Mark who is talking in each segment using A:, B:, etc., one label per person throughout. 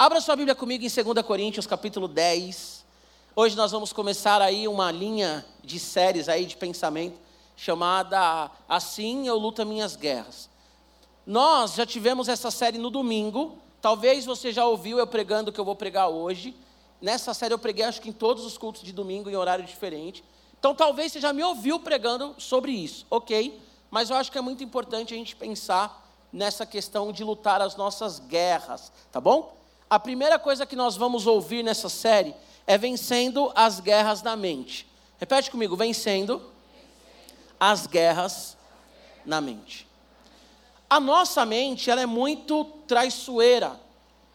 A: Abra sua Bíblia comigo em 2 Coríntios, capítulo 10. Hoje nós vamos começar aí uma linha de séries aí de pensamento chamada Assim eu luto minhas guerras. Nós já tivemos essa série no domingo. Talvez você já ouviu eu pregando o que eu vou pregar hoje. Nessa série eu preguei acho que em todos os cultos de domingo em horário diferente. Então talvez você já me ouviu pregando sobre isso, ok? Mas eu acho que é muito importante a gente pensar nessa questão de lutar as nossas guerras, tá bom? A primeira coisa que nós vamos ouvir nessa série é vencendo as guerras da mente. Repete comigo, vencendo as guerras na mente. A nossa mente, ela é muito traiçoeira.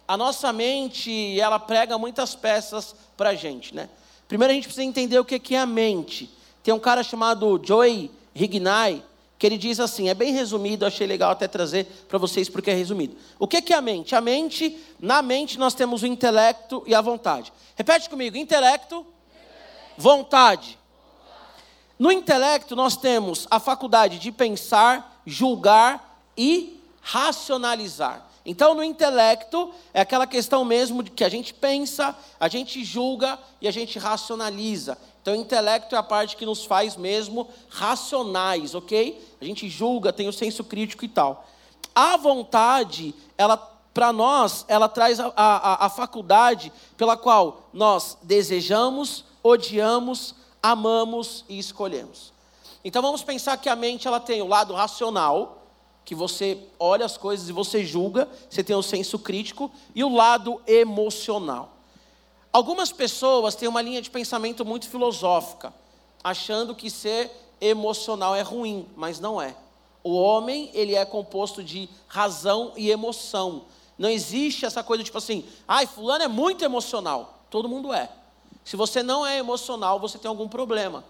A: A nossa mente, ela prega muitas peças para a gente, né? Primeiro a gente precisa entender o que é a mente. Tem um cara chamado Joey Rignai, que ele diz assim, é bem resumido, achei legal até trazer para vocês porque é resumido. O que é a mente? A mente, na mente nós temos o intelecto e a vontade. Repete comigo, intelecto, intelecto. vontade. No intelecto nós temos a faculdade de pensar, julgar e racionalizar. Então, no intelecto, é aquela questão mesmo de que a gente pensa, a gente julga e a gente racionaliza. Então, o intelecto é a parte que nos faz mesmo racionais, ok? A gente julga, tem o senso crítico e tal. A vontade, ela para nós, ela traz a, a, a, faculdade pela qual nós desejamos, odiamos, amamos e escolhemos. Então vamos pensar que a mente ela tem o lado racional, que você olha as coisas e você julga, você tem o senso crítico, e o lado emocional. Algumas pessoas têm uma linha de pensamento muito filosófica, achando que ser emocional é ruim, mas não é. O homem, ele é composto de razão e emoção. Não existe essa coisa tipo assim, ai, fulano é muito emocional. Todo mundo é. Se você não é emocional, você tem algum problema.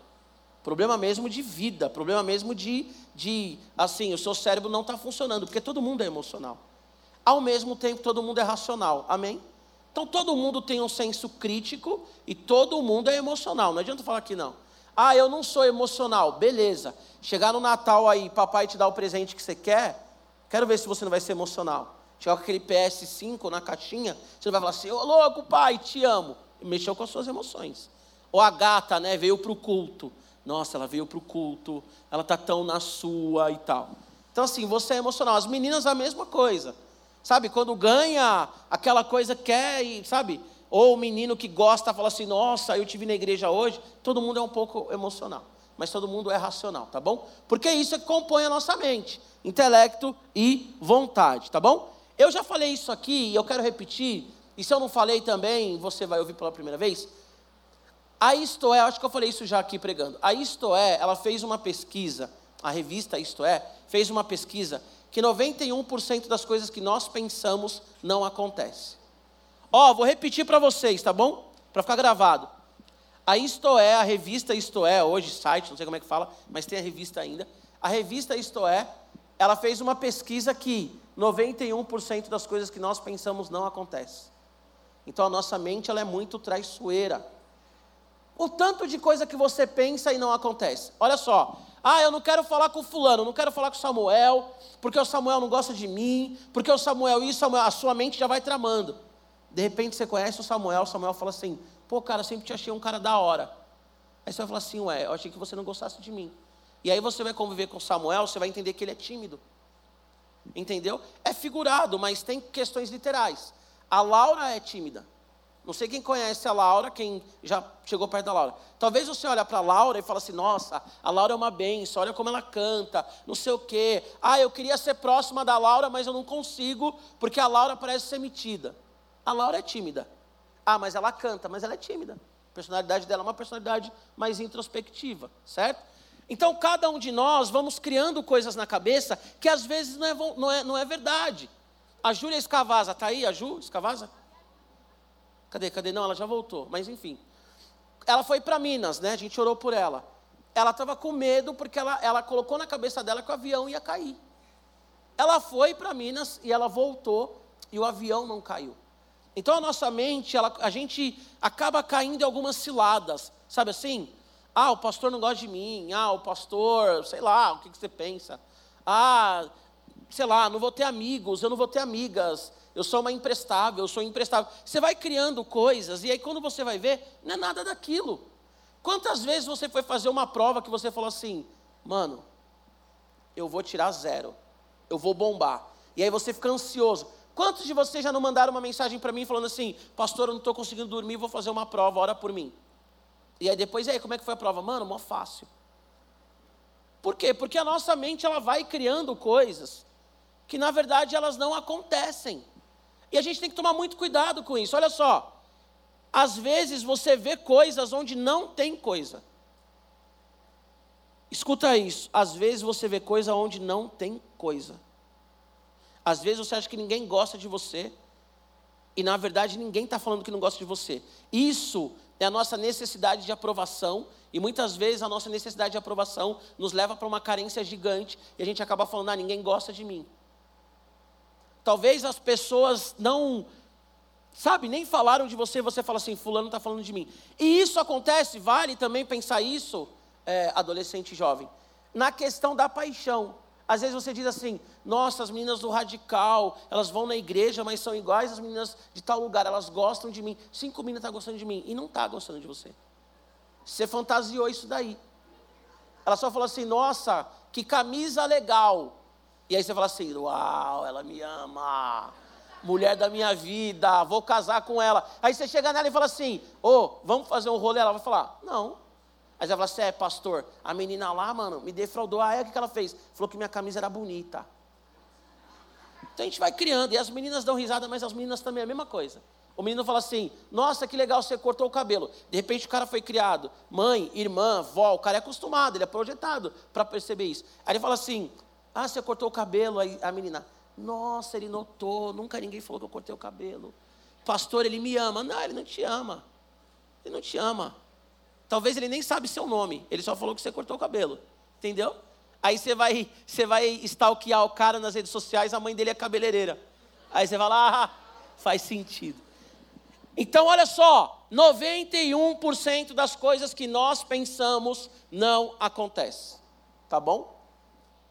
A: Problema mesmo de vida, problema mesmo de, de assim, o seu cérebro não está funcionando, porque todo mundo é emocional. Ao mesmo tempo, todo mundo é racional. Amém? Então, todo mundo tem um senso crítico e todo mundo é emocional. Não adianta falar que não. Ah, eu não sou emocional. Beleza. Chegar no Natal aí, papai te dá o presente que você quer, quero ver se você não vai ser emocional. Chegar com aquele PS5 na caixinha, você vai falar assim, ô louco, pai, te amo. Mexeu com as suas emoções. Ou a gata, né, veio para o culto. Nossa, ela veio para o culto, ela está tão na sua e tal. Então, assim, você é emocional. As meninas, a mesma coisa. Sabe, quando ganha aquela coisa, quer, e, sabe? Ou o menino que gosta fala assim: Nossa, eu tive na igreja hoje. Todo mundo é um pouco emocional, mas todo mundo é racional, tá bom? Porque isso é que compõe a nossa mente: intelecto e vontade, tá bom? Eu já falei isso aqui e eu quero repetir. E se eu não falei também, você vai ouvir pela primeira vez. A Isto é, acho que eu falei isso já aqui pregando. A Isto é, ela fez uma pesquisa, a revista Isto é, fez uma pesquisa que 91% das coisas que nós pensamos não acontece. Ó, oh, vou repetir para vocês, tá bom? Para ficar gravado. A Isto é, a revista Isto é, hoje site, não sei como é que fala, mas tem a revista ainda. A revista Isto é, ela fez uma pesquisa que 91% das coisas que nós pensamos não acontece. Então a nossa mente ela é muito traiçoeira. O tanto de coisa que você pensa e não acontece. Olha só. Ah, eu não quero falar com fulano, não quero falar com Samuel, porque o Samuel não gosta de mim, porque o Samuel isso, Samuel, a sua mente já vai tramando. De repente você conhece o Samuel, o Samuel fala assim: "Pô, cara, sempre te achei um cara da hora". Aí você vai falar assim: "Ué, eu achei que você não gostasse de mim". E aí você vai conviver com Samuel, você vai entender que ele é tímido. Entendeu? É figurado, mas tem questões literais. A Laura é tímida. Não sei quem conhece a Laura, quem já chegou perto da Laura. Talvez você olhe para a Laura e fale assim: nossa, a Laura é uma benção, olha como ela canta, não sei o quê. Ah, eu queria ser próxima da Laura, mas eu não consigo, porque a Laura parece ser metida. A Laura é tímida. Ah, mas ela canta, mas ela é tímida. A personalidade dela é uma personalidade mais introspectiva, certo? Então, cada um de nós vamos criando coisas na cabeça que às vezes não é, não é, não é verdade. A Júlia Escavasa, está aí a Ju Escavasa? Cadê, cadê? Não, ela já voltou, mas enfim. Ela foi para Minas, né? A gente orou por ela. Ela estava com medo porque ela, ela colocou na cabeça dela que o avião ia cair. Ela foi para Minas e ela voltou e o avião não caiu. Então a nossa mente, ela, a gente acaba caindo em algumas ciladas, sabe assim? Ah, o pastor não gosta de mim. Ah, o pastor, sei lá, o que, que você pensa? Ah, sei lá, não vou ter amigos, eu não vou ter amigas eu sou uma imprestável, eu sou imprestável. Você vai criando coisas, e aí quando você vai ver, não é nada daquilo. Quantas vezes você foi fazer uma prova que você falou assim, mano, eu vou tirar zero, eu vou bombar. E aí você fica ansioso. Quantos de vocês já não mandaram uma mensagem para mim falando assim, pastor, eu não estou conseguindo dormir, vou fazer uma prova, ora por mim. E aí depois, e aí, como é que foi a prova? Mano, mó fácil. Por quê? Porque a nossa mente ela vai criando coisas que na verdade elas não acontecem. E a gente tem que tomar muito cuidado com isso. Olha só, às vezes você vê coisas onde não tem coisa. Escuta isso. Às vezes você vê coisa onde não tem coisa. Às vezes você acha que ninguém gosta de você. E na verdade ninguém está falando que não gosta de você. Isso é a nossa necessidade de aprovação. E muitas vezes a nossa necessidade de aprovação nos leva para uma carência gigante. E a gente acaba falando, ah, ninguém gosta de mim. Talvez as pessoas não, sabe, nem falaram de você, você fala assim, fulano está falando de mim. E isso acontece, vale também pensar isso, é, adolescente jovem, na questão da paixão. Às vezes você diz assim, nossa, as meninas do radical, elas vão na igreja, mas são iguais às meninas de tal lugar, elas gostam de mim. Cinco meninas estão tá gostando de mim e não está gostando de você. Você fantasiou isso daí. Ela só falou assim, nossa, que camisa legal. E aí você fala assim: Uau, ela me ama, mulher da minha vida, vou casar com ela. Aí você chega nela e fala assim: Ô, oh, vamos fazer um rolê? Ela vai falar: Não. Aí você fala assim: É, pastor, a menina lá, mano, me defraudou. É o que ela fez? Falou que minha camisa era bonita. Então a gente vai criando, e as meninas dão risada, mas as meninas também é a mesma coisa. O menino fala assim: Nossa, que legal, você cortou o cabelo. De repente o cara foi criado, mãe, irmã, vó, o cara é acostumado, ele é projetado para perceber isso. Aí ele fala assim: ah, você cortou o cabelo, aí a menina, nossa, ele notou, nunca ninguém falou que eu cortei o cabelo. Pastor, ele me ama. Não, ele não te ama. Ele não te ama. Talvez ele nem sabe seu nome, ele só falou que você cortou o cabelo. Entendeu? Aí você vai, você vai stalkear o cara nas redes sociais, a mãe dele é cabeleireira. Aí você vai lá, ah, faz sentido. Então, olha só, 91% das coisas que nós pensamos não acontece. Tá bom?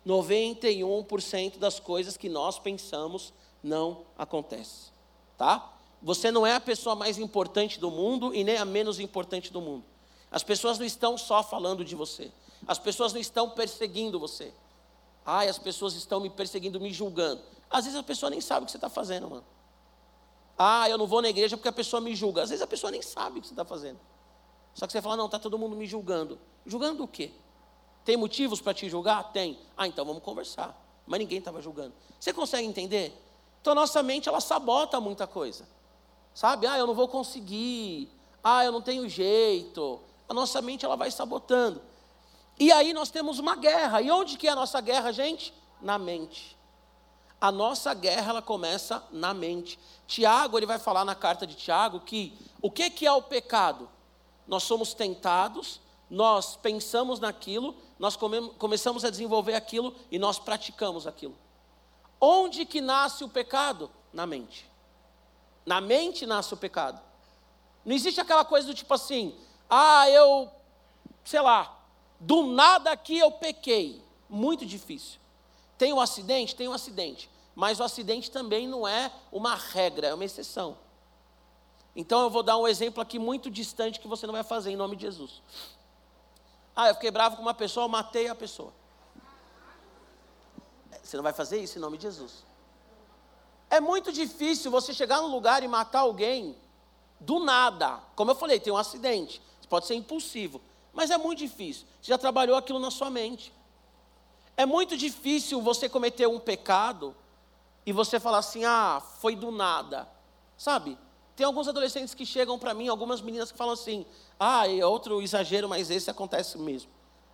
A: 91% das coisas que nós pensamos não acontece, tá? Você não é a pessoa mais importante do mundo e nem a menos importante do mundo. As pessoas não estão só falando de você. As pessoas não estão perseguindo você. Ai, as pessoas estão me perseguindo, me julgando. Às vezes a pessoa nem sabe o que você está fazendo, mano. Ah, eu não vou na igreja porque a pessoa me julga. Às vezes a pessoa nem sabe o que você está fazendo. Só que você fala, não, está todo mundo me julgando. Julgando o quê? Tem motivos para te julgar? Tem. Ah, então vamos conversar. Mas ninguém estava julgando. Você consegue entender? Então nossa mente ela sabota muita coisa. Sabe? Ah, eu não vou conseguir. Ah, eu não tenho jeito. A nossa mente ela vai sabotando. E aí nós temos uma guerra. E onde que é a nossa guerra, gente? Na mente. A nossa guerra ela começa na mente. Tiago, ele vai falar na carta de Tiago que o que que é o pecado? Nós somos tentados, nós pensamos naquilo nós começamos a desenvolver aquilo e nós praticamos aquilo. Onde que nasce o pecado? Na mente. Na mente nasce o pecado. Não existe aquela coisa do tipo assim, ah, eu, sei lá, do nada aqui eu pequei. Muito difícil. Tem um acidente? Tem um acidente. Mas o acidente também não é uma regra, é uma exceção. Então eu vou dar um exemplo aqui muito distante que você não vai fazer em nome de Jesus. Ah, eu fiquei bravo com uma pessoa, eu matei a pessoa. Você não vai fazer isso em nome de Jesus. É muito difícil você chegar num lugar e matar alguém do nada. Como eu falei, tem um acidente. Pode ser impulsivo. Mas é muito difícil. Você já trabalhou aquilo na sua mente. É muito difícil você cometer um pecado e você falar assim: ah, foi do nada. Sabe? Tem alguns adolescentes que chegam para mim, algumas meninas que falam assim: ah, é outro exagero, mas esse acontece mesmo.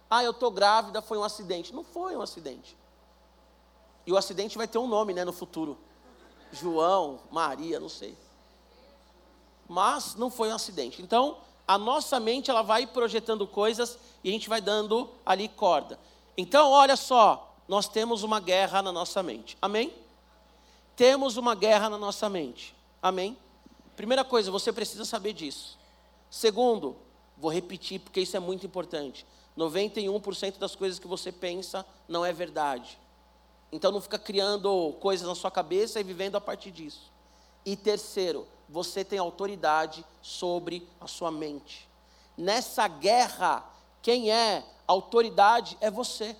A: Ah, eu estou grávida, foi um acidente. Não foi um acidente. E o acidente vai ter um nome né, no futuro: João, Maria, não sei. Mas não foi um acidente. Então, a nossa mente ela vai projetando coisas e a gente vai dando ali corda. Então, olha só, nós temos uma guerra na nossa mente. Amém? Temos uma guerra na nossa mente. Amém? Primeira coisa, você precisa saber disso. Segundo, vou repetir porque isso é muito importante. 91% das coisas que você pensa não é verdade. Então não fica criando coisas na sua cabeça e vivendo a partir disso. E terceiro, você tem autoridade sobre a sua mente. Nessa guerra, quem é autoridade é você.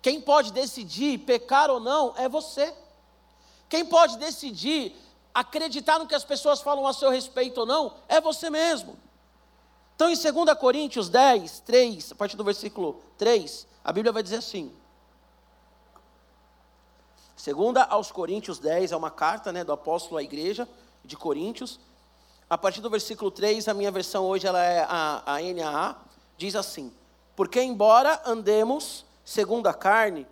A: Quem pode decidir pecar ou não é você. Quem pode decidir acreditar no que as pessoas falam a seu respeito ou não é você mesmo. Então, em 2 Coríntios 10, 3, a partir do versículo 3, a Bíblia vai dizer assim: Segunda aos Coríntios 10, é uma carta né, do apóstolo à igreja de Coríntios. A partir do versículo 3, a minha versão hoje ela é a, a NAA, diz assim: Porque embora andemos segundo a carne,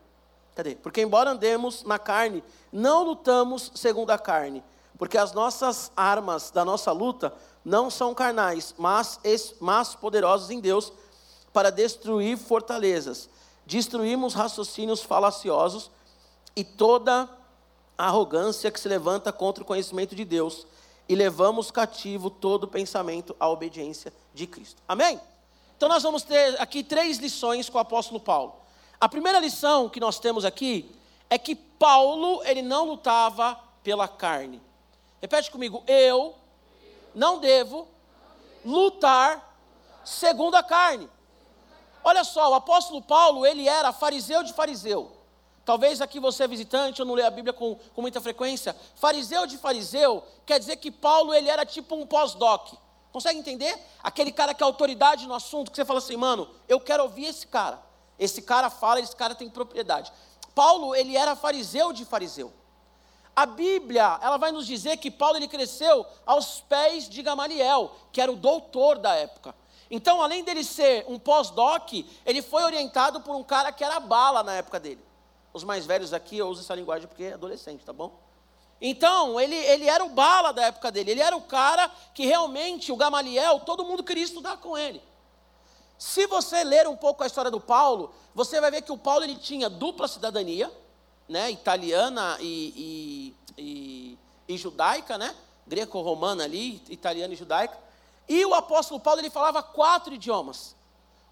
A: cadê? Porque embora andemos na carne, não lutamos segundo a carne, porque as nossas armas da nossa luta não são carnais, mas, mas poderosos em Deus para destruir fortalezas. Destruímos raciocínios falaciosos e toda arrogância que se levanta contra o conhecimento de Deus, e levamos cativo todo pensamento à obediência de Cristo. Amém? Então nós vamos ter aqui três lições com o apóstolo Paulo. A primeira lição que nós temos aqui é que Paulo, ele não lutava pela carne. Repete comigo, eu não devo lutar segundo a carne. Olha só, o apóstolo Paulo, ele era fariseu de fariseu. Talvez aqui você é visitante ou não lê a Bíblia com, com muita frequência. Fariseu de fariseu quer dizer que Paulo ele era tipo um pós-doc. Consegue entender? Aquele cara que é autoridade no assunto, que você fala assim, mano, eu quero ouvir esse cara. Esse cara fala, esse cara tem propriedade. Paulo, ele era fariseu de fariseu. A Bíblia, ela vai nos dizer que Paulo ele cresceu aos pés de Gamaliel, que era o doutor da época. Então, além dele ser um pós-doc, ele foi orientado por um cara que era bala na época dele. Os mais velhos aqui, eu uso essa linguagem porque é adolescente, tá bom? Então, ele, ele era o bala da época dele, ele era o cara que realmente, o Gamaliel, todo mundo queria estudar com ele. Se você ler um pouco a história do Paulo, você vai ver que o Paulo ele tinha dupla cidadania, né, italiana e, e, e, e judaica, né, greco-romana ali, italiana e judaica. E o apóstolo Paulo ele falava quatro idiomas.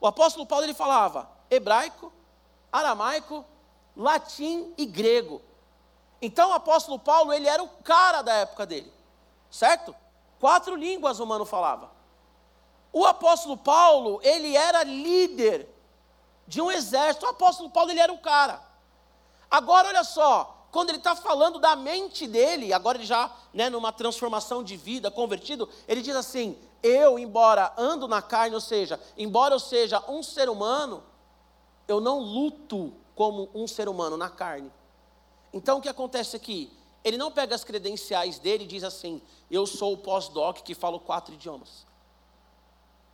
A: O apóstolo Paulo ele falava hebraico, aramaico, latim e grego. Então o apóstolo Paulo, ele era o cara da época dele, certo? Quatro línguas o mano falava. O apóstolo Paulo, ele era líder de um exército. O apóstolo Paulo, ele era o cara. Agora, olha só, quando ele está falando da mente dele, agora ele já, né, numa transformação de vida, convertido, ele diz assim: Eu, embora ando na carne, ou seja, embora eu seja um ser humano, eu não luto como um ser humano na carne. Então o que acontece aqui? Ele não pega as credenciais dele e diz assim: Eu sou o pós-doc que falo quatro idiomas.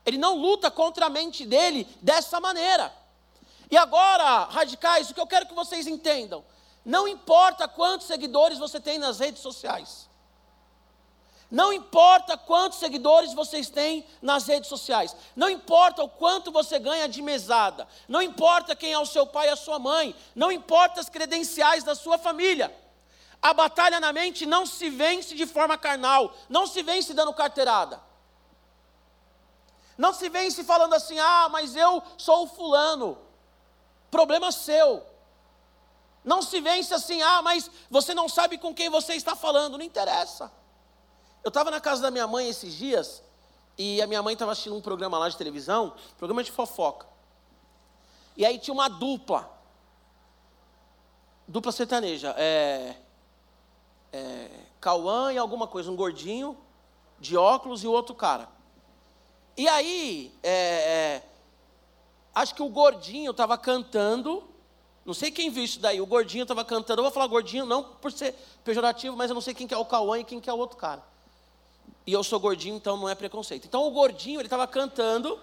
A: Ele não luta contra a mente dele dessa maneira. E agora, radicais, o que eu quero que vocês entendam: não importa quantos seguidores você tem nas redes sociais. Não importa quantos seguidores vocês têm nas redes sociais, não importa o quanto você ganha de mesada, não importa quem é o seu pai e a sua mãe, não importa as credenciais da sua família. A batalha na mente não se vence de forma carnal, não se vence dando carteirada. Não se vence falando assim: "Ah, mas eu sou o fulano". Problema seu. Não se vence assim: "Ah, mas você não sabe com quem você está falando". Não interessa. Eu estava na casa da minha mãe esses dias, e a minha mãe estava assistindo um programa lá de televisão, programa de fofoca. E aí tinha uma dupla, dupla sertaneja, é, é, Cauã e alguma coisa, um gordinho de óculos e o outro cara. E aí, é, é, acho que o gordinho estava cantando, não sei quem viu isso daí, o gordinho estava cantando, eu vou falar gordinho não por ser pejorativo, mas eu não sei quem que é o Cauã e quem que é o outro cara. E eu sou gordinho, então não é preconceito. Então o gordinho, ele estava cantando,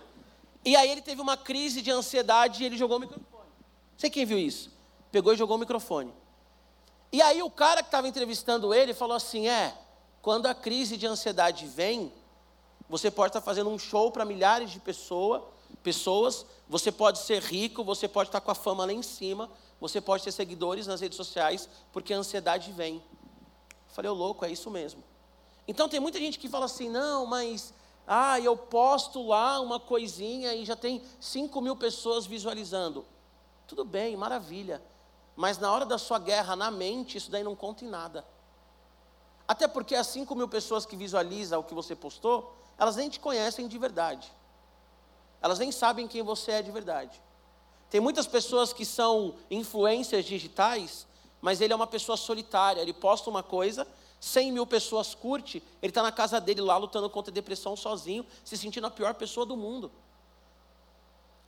A: e aí ele teve uma crise de ansiedade e ele jogou o microfone. Sei quem viu isso? Pegou e jogou o microfone. E aí o cara que estava entrevistando ele falou assim: é, quando a crise de ansiedade vem, você pode estar fazendo um show para milhares de pessoa, pessoas, você pode ser rico, você pode estar com a fama lá em cima, você pode ter seguidores nas redes sociais, porque a ansiedade vem. Eu falei, ô louco, é isso mesmo. Então tem muita gente que fala assim, não, mas ah, eu posto lá uma coisinha e já tem 5 mil pessoas visualizando. Tudo bem, maravilha. Mas na hora da sua guerra na mente, isso daí não conta em nada. Até porque as 5 mil pessoas que visualizam o que você postou, elas nem te conhecem de verdade. Elas nem sabem quem você é de verdade. Tem muitas pessoas que são influências digitais, mas ele é uma pessoa solitária. Ele posta uma coisa, 100 mil pessoas curte, ele está na casa dele lá lutando contra a depressão sozinho, se sentindo a pior pessoa do mundo.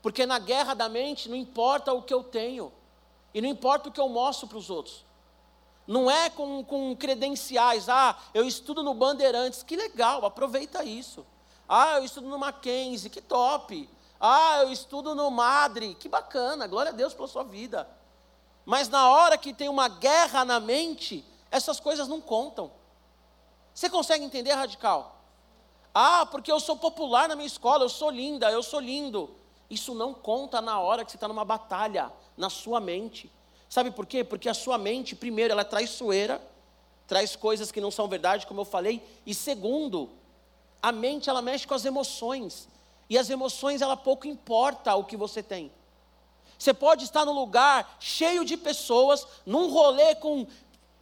A: Porque na guerra da mente não importa o que eu tenho, e não importa o que eu mostro para os outros. Não é com, com credenciais, ah, eu estudo no Bandeirantes, que legal, aproveita isso. Ah, eu estudo no Mackenzie, que top. Ah, eu estudo no Madre, que bacana, glória a Deus pela sua vida. Mas na hora que tem uma guerra na mente, essas coisas não contam. Você consegue entender, radical? Ah, porque eu sou popular na minha escola, eu sou linda, eu sou lindo. Isso não conta na hora que você está numa batalha, na sua mente. Sabe por quê? Porque a sua mente, primeiro, ela é traiçoeira, traz coisas que não são verdade, como eu falei, e segundo, a mente ela mexe com as emoções. E as emoções, ela pouco importa o que você tem. Você pode estar num lugar cheio de pessoas, num rolê com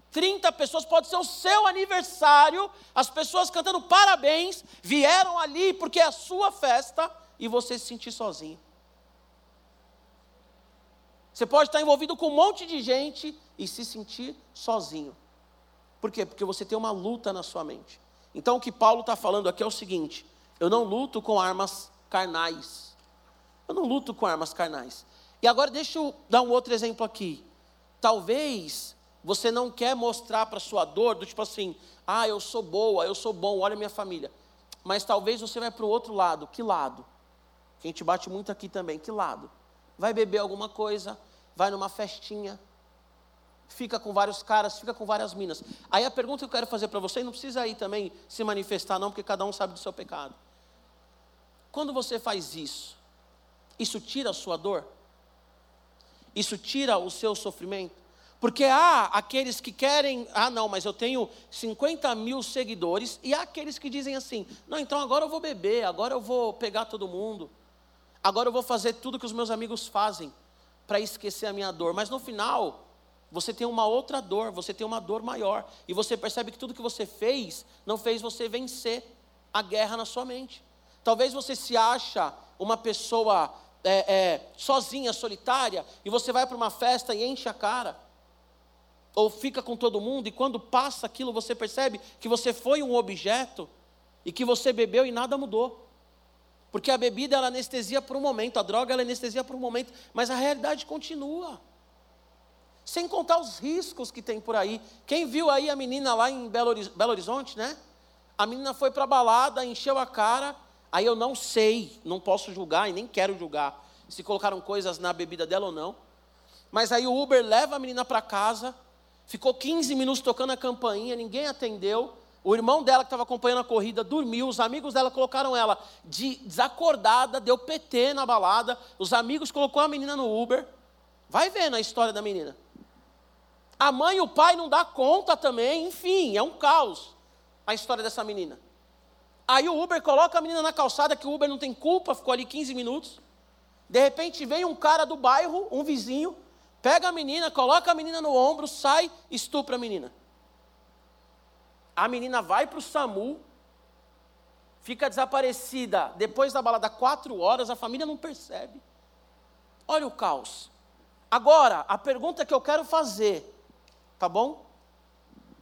A: 30 pessoas, pode ser o seu aniversário, as pessoas cantando parabéns, vieram ali porque é a sua festa e você se sentir sozinho. Você pode estar envolvido com um monte de gente e se sentir sozinho. Por quê? Porque você tem uma luta na sua mente. Então o que Paulo está falando aqui é o seguinte: eu não luto com armas carnais. Eu não luto com armas carnais. E agora deixa eu dar um outro exemplo aqui. Talvez você não quer mostrar para sua dor do tipo assim, ah, eu sou boa, eu sou bom, olha minha família. Mas talvez você vai para o outro lado. Que lado? Que a gente bate muito aqui também. Que lado? vai beber alguma coisa, vai numa festinha, fica com vários caras, fica com várias minas. Aí a pergunta que eu quero fazer para você, não precisa aí também se manifestar, não, porque cada um sabe do seu pecado. Quando você faz isso, isso tira a sua dor? Isso tira o seu sofrimento? Porque há aqueles que querem, ah, não, mas eu tenho 50 mil seguidores, e há aqueles que dizem assim: não, então agora eu vou beber, agora eu vou pegar todo mundo. Agora eu vou fazer tudo que os meus amigos fazem para esquecer a minha dor. Mas no final, você tem uma outra dor, você tem uma dor maior. E você percebe que tudo que você fez não fez você vencer a guerra na sua mente. Talvez você se acha uma pessoa é, é, sozinha, solitária, e você vai para uma festa e enche a cara. Ou fica com todo mundo, e quando passa aquilo, você percebe que você foi um objeto e que você bebeu e nada mudou. Porque a bebida ela anestesia por um momento, a droga ela anestesia por um momento, mas a realidade continua. Sem contar os riscos que tem por aí. Quem viu aí a menina lá em Belo, Horizonte, né? A menina foi para a balada, encheu a cara. Aí eu não sei, não posso julgar e nem quero julgar se colocaram coisas na bebida dela ou não. Mas aí o Uber leva a menina para casa, ficou 15 minutos tocando a campainha, ninguém atendeu. O irmão dela que estava acompanhando a corrida dormiu, os amigos dela colocaram ela de desacordada, deu PT na balada, os amigos colocou a menina no Uber. Vai vendo a história da menina. A mãe e o pai não dá conta também, enfim, é um caos a história dessa menina. Aí o Uber coloca a menina na calçada, que o Uber não tem culpa, ficou ali 15 minutos. De repente vem um cara do bairro, um vizinho, pega a menina, coloca a menina no ombro, sai, estupra a menina. A menina vai para o SAMU, fica desaparecida depois da balada quatro horas, a família não percebe. Olha o caos. Agora, a pergunta que eu quero fazer, tá bom?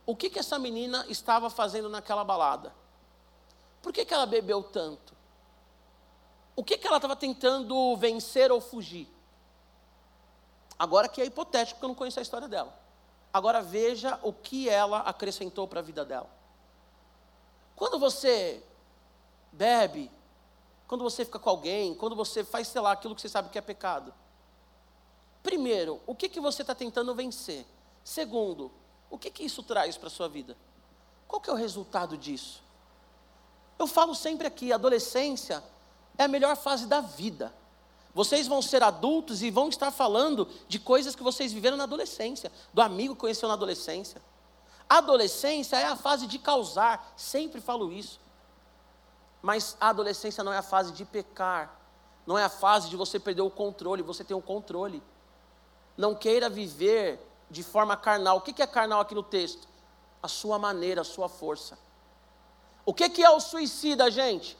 A: O que, que essa menina estava fazendo naquela balada? Por que, que ela bebeu tanto? O que, que ela estava tentando vencer ou fugir? Agora que é hipotético, porque eu não conheço a história dela. Agora veja o que ela acrescentou para a vida dela. Quando você bebe, quando você fica com alguém, quando você faz, sei lá, aquilo que você sabe que é pecado. Primeiro, o que, que você está tentando vencer? Segundo, o que, que isso traz para a sua vida? Qual que é o resultado disso? Eu falo sempre aqui, adolescência é a melhor fase da vida. Vocês vão ser adultos e vão estar falando de coisas que vocês viveram na adolescência, do amigo que conheceu na adolescência. Adolescência é a fase de causar, sempre falo isso. Mas a adolescência não é a fase de pecar, não é a fase de você perder o controle, você tem o controle. Não queira viver de forma carnal. O que é carnal aqui no texto? a sua maneira, a sua força. O que, é o suicida, gente?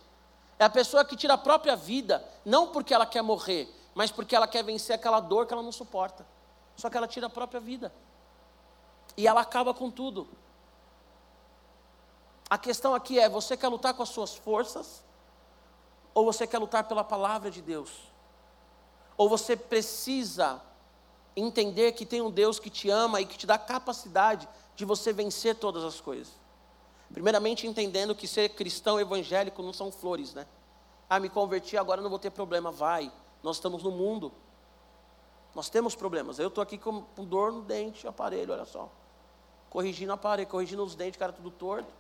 A: É a pessoa que tira a própria vida, não porque ela quer morrer, mas porque ela quer vencer aquela dor que ela não suporta. Só que ela tira a própria vida. E ela acaba com tudo. A questão aqui é: você quer lutar com as suas forças? Ou você quer lutar pela palavra de Deus? Ou você precisa entender que tem um Deus que te ama e que te dá capacidade de você vencer todas as coisas? Primeiramente, entendendo que ser cristão evangélico não são flores, né? Ah, me converti, agora não vou ter problema. Vai, nós estamos no mundo. Nós temos problemas. Eu estou aqui com, dor no dente, aparelho, olha só. Corrigindo o aparelho, corrigindo os dentes, cara tudo torto.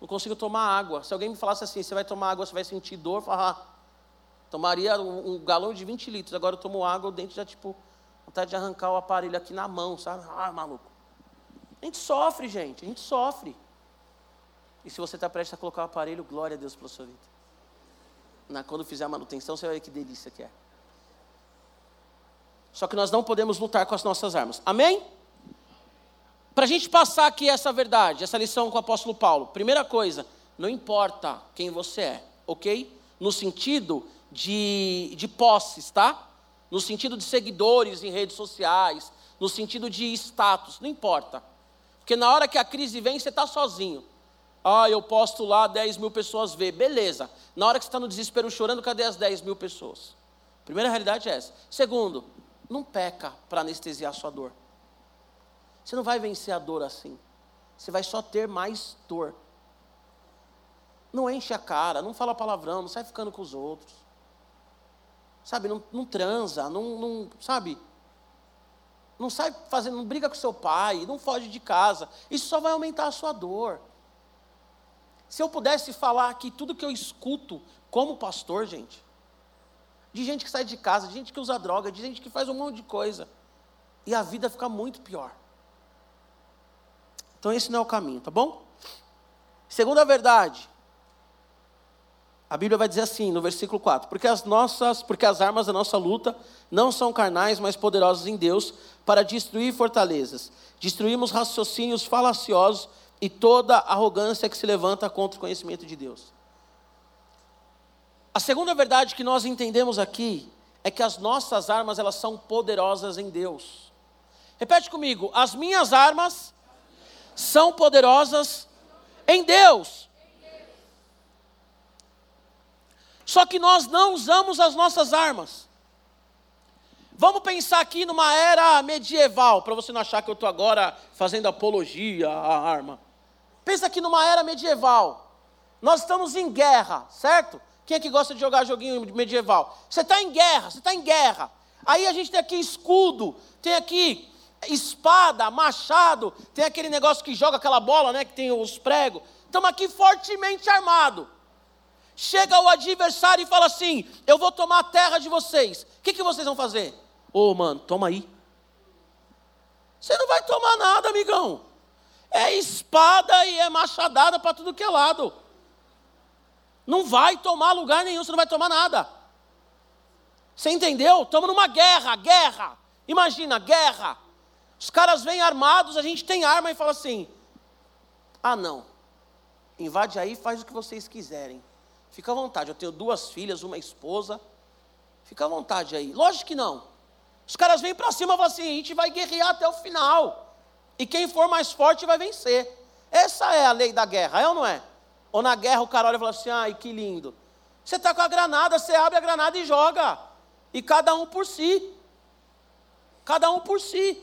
A: Não consigo tomar água. Se alguém me falasse assim, você vai tomar água, você vai sentir dor, eu falo, ah, tomaria um, um, galão de 20 litros. Agora eu tomo água, o dente já, tipo, vontade de arrancar o aparelho aqui na mão, sabe? Ah, maluco. A gente sofre, gente, a gente sofre. E se você está prestes a colocar o aparelho, glória a Deus pela sua vida. Na, quando fizer a manutenção, você vai ver que delícia que é. Só que nós não podemos lutar com as nossas armas. Amém? Para a gente passar aqui essa verdade, essa lição com o apóstolo Paulo, primeira coisa, não importa quem você é, ok? No sentido de, de posses, tá? No sentido de seguidores em redes sociais, no sentido de status, não importa. Porque na hora que a crise vem, você está sozinho. Ah, eu posto lá, 10 mil pessoas ver. Beleza. Na hora que você está no desespero chorando, cadê as 10 mil pessoas? Primeira realidade é essa. Segundo, não peca para anestesiar a sua dor. Você não vai vencer a dor assim. Você vai só ter mais dor. Não enche a cara, não fala palavrão, não sai ficando com os outros. Sabe, não, não transa, não, não, sabe? Não sai fazendo, não briga com seu pai, não foge de casa. Isso só vai aumentar a sua dor. Se eu pudesse falar aqui tudo que eu escuto como pastor, gente, de gente que sai de casa, de gente que usa droga, de gente que faz um monte de coisa, e a vida fica muito pior. Então esse não é o caminho, tá bom? Segunda verdade, a Bíblia vai dizer assim, no versículo 4: porque as nossas, porque as armas da nossa luta não são carnais, mas poderosas em Deus para destruir fortalezas. Destruímos raciocínios falaciosos e toda arrogância que se levanta contra o conhecimento de Deus. A segunda verdade que nós entendemos aqui é que as nossas armas elas são poderosas em Deus. Repete comigo: as minhas armas são poderosas em Deus. Só que nós não usamos as nossas armas. Vamos pensar aqui numa era medieval, para você não achar que eu estou agora fazendo apologia à arma. Pensa aqui numa era medieval. Nós estamos em guerra, certo? Quem é que gosta de jogar joguinho medieval? Você está em guerra, você está em guerra. Aí a gente tem aqui escudo, tem aqui espada, machado, tem aquele negócio que joga aquela bola, né? Que tem os pregos. Estamos aqui fortemente armado. Chega o adversário e fala assim: Eu vou tomar a terra de vocês. O que, que vocês vão fazer? Ô, oh, mano, toma aí. Você não vai tomar nada, amigão. É espada e é machadada para tudo que é lado. Não vai tomar lugar nenhum, você não vai tomar nada. Você entendeu? Estamos numa guerra, guerra. Imagina, guerra. Os caras vêm armados, a gente tem arma e fala assim: ah, não, invade aí, faz o que vocês quiserem. Fica à vontade, eu tenho duas filhas, uma esposa. Fica à vontade aí. Lógico que não. Os caras vêm para cima e falam assim: a gente vai guerrear até o final. E quem for mais forte vai vencer. Essa é a lei da guerra, é ou não é? Ou na guerra o cara olha e fala assim: ai, que lindo. Você está com a granada, você abre a granada e joga. E cada um por si. Cada um por si.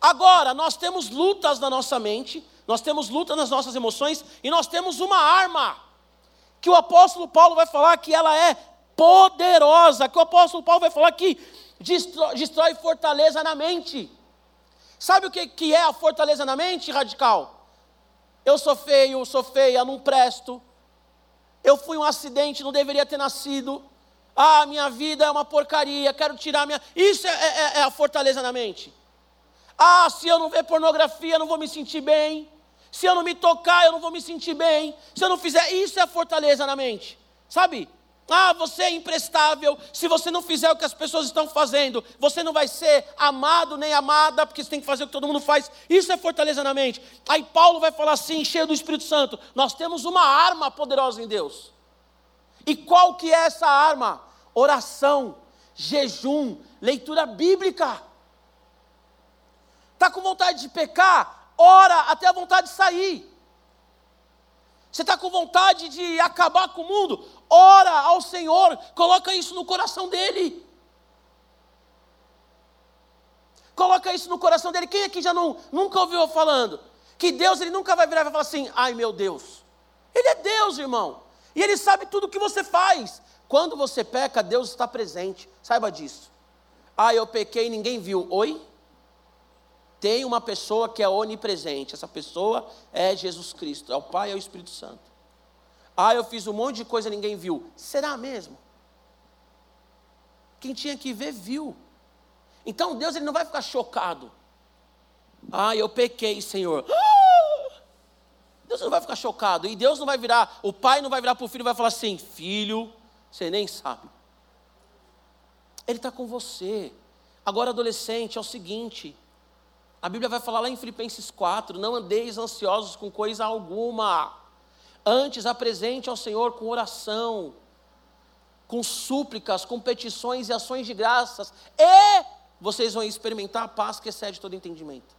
A: Agora, nós temos lutas na nossa mente, nós temos lutas nas nossas emoções, e nós temos uma arma, que o apóstolo Paulo vai falar que ela é poderosa, que o apóstolo Paulo vai falar que destrói, destrói fortaleza na mente. Sabe o que, que é a fortaleza na mente, radical? Eu sou feio, sou feia, não presto. Eu fui um acidente, não deveria ter nascido. Ah, minha vida é uma porcaria, quero tirar minha. Isso é, é, é a fortaleza na mente. Ah, se eu não ver pornografia, não vou me sentir bem. Se eu não me tocar, eu não vou me sentir bem. Se eu não fizer, isso é fortaleza na mente. Sabe? Ah, você é imprestável. Se você não fizer o que as pessoas estão fazendo, você não vai ser amado nem amada, porque você tem que fazer o que todo mundo faz. Isso é fortaleza na mente. Aí Paulo vai falar assim, cheio do Espírito Santo: Nós temos uma arma poderosa em Deus. E qual que é essa arma? Oração, jejum, leitura bíblica. Está com vontade de pecar? Ora até a vontade de sair. Você está com vontade de acabar com o mundo? Ora ao Senhor, coloca isso no coração dele. Coloca isso no coração dele. Quem aqui já não, nunca ouviu eu falando? Que Deus ele nunca vai virar e vai falar assim: ai meu Deus. Ele é Deus, irmão. E ele sabe tudo o que você faz. Quando você peca, Deus está presente. Saiba disso. Ah, eu pequei e ninguém viu. Oi? Tem uma pessoa que é onipresente. Essa pessoa é Jesus Cristo, é o Pai e é o Espírito Santo. Ah, eu fiz um monte de coisa e ninguém viu. Será mesmo? Quem tinha que ver, viu. Então Deus ele não vai ficar chocado. Ah, eu pequei, Senhor. Deus não vai ficar chocado. E Deus não vai virar, o pai não vai virar para o filho e vai falar assim: Filho, você nem sabe. Ele está com você. Agora, adolescente, é o seguinte: a Bíblia vai falar lá em Filipenses 4: não andeis ansiosos com coisa alguma, antes apresente ao Senhor com oração, com súplicas, com petições e ações de graças, e vocês vão experimentar a paz que excede todo entendimento.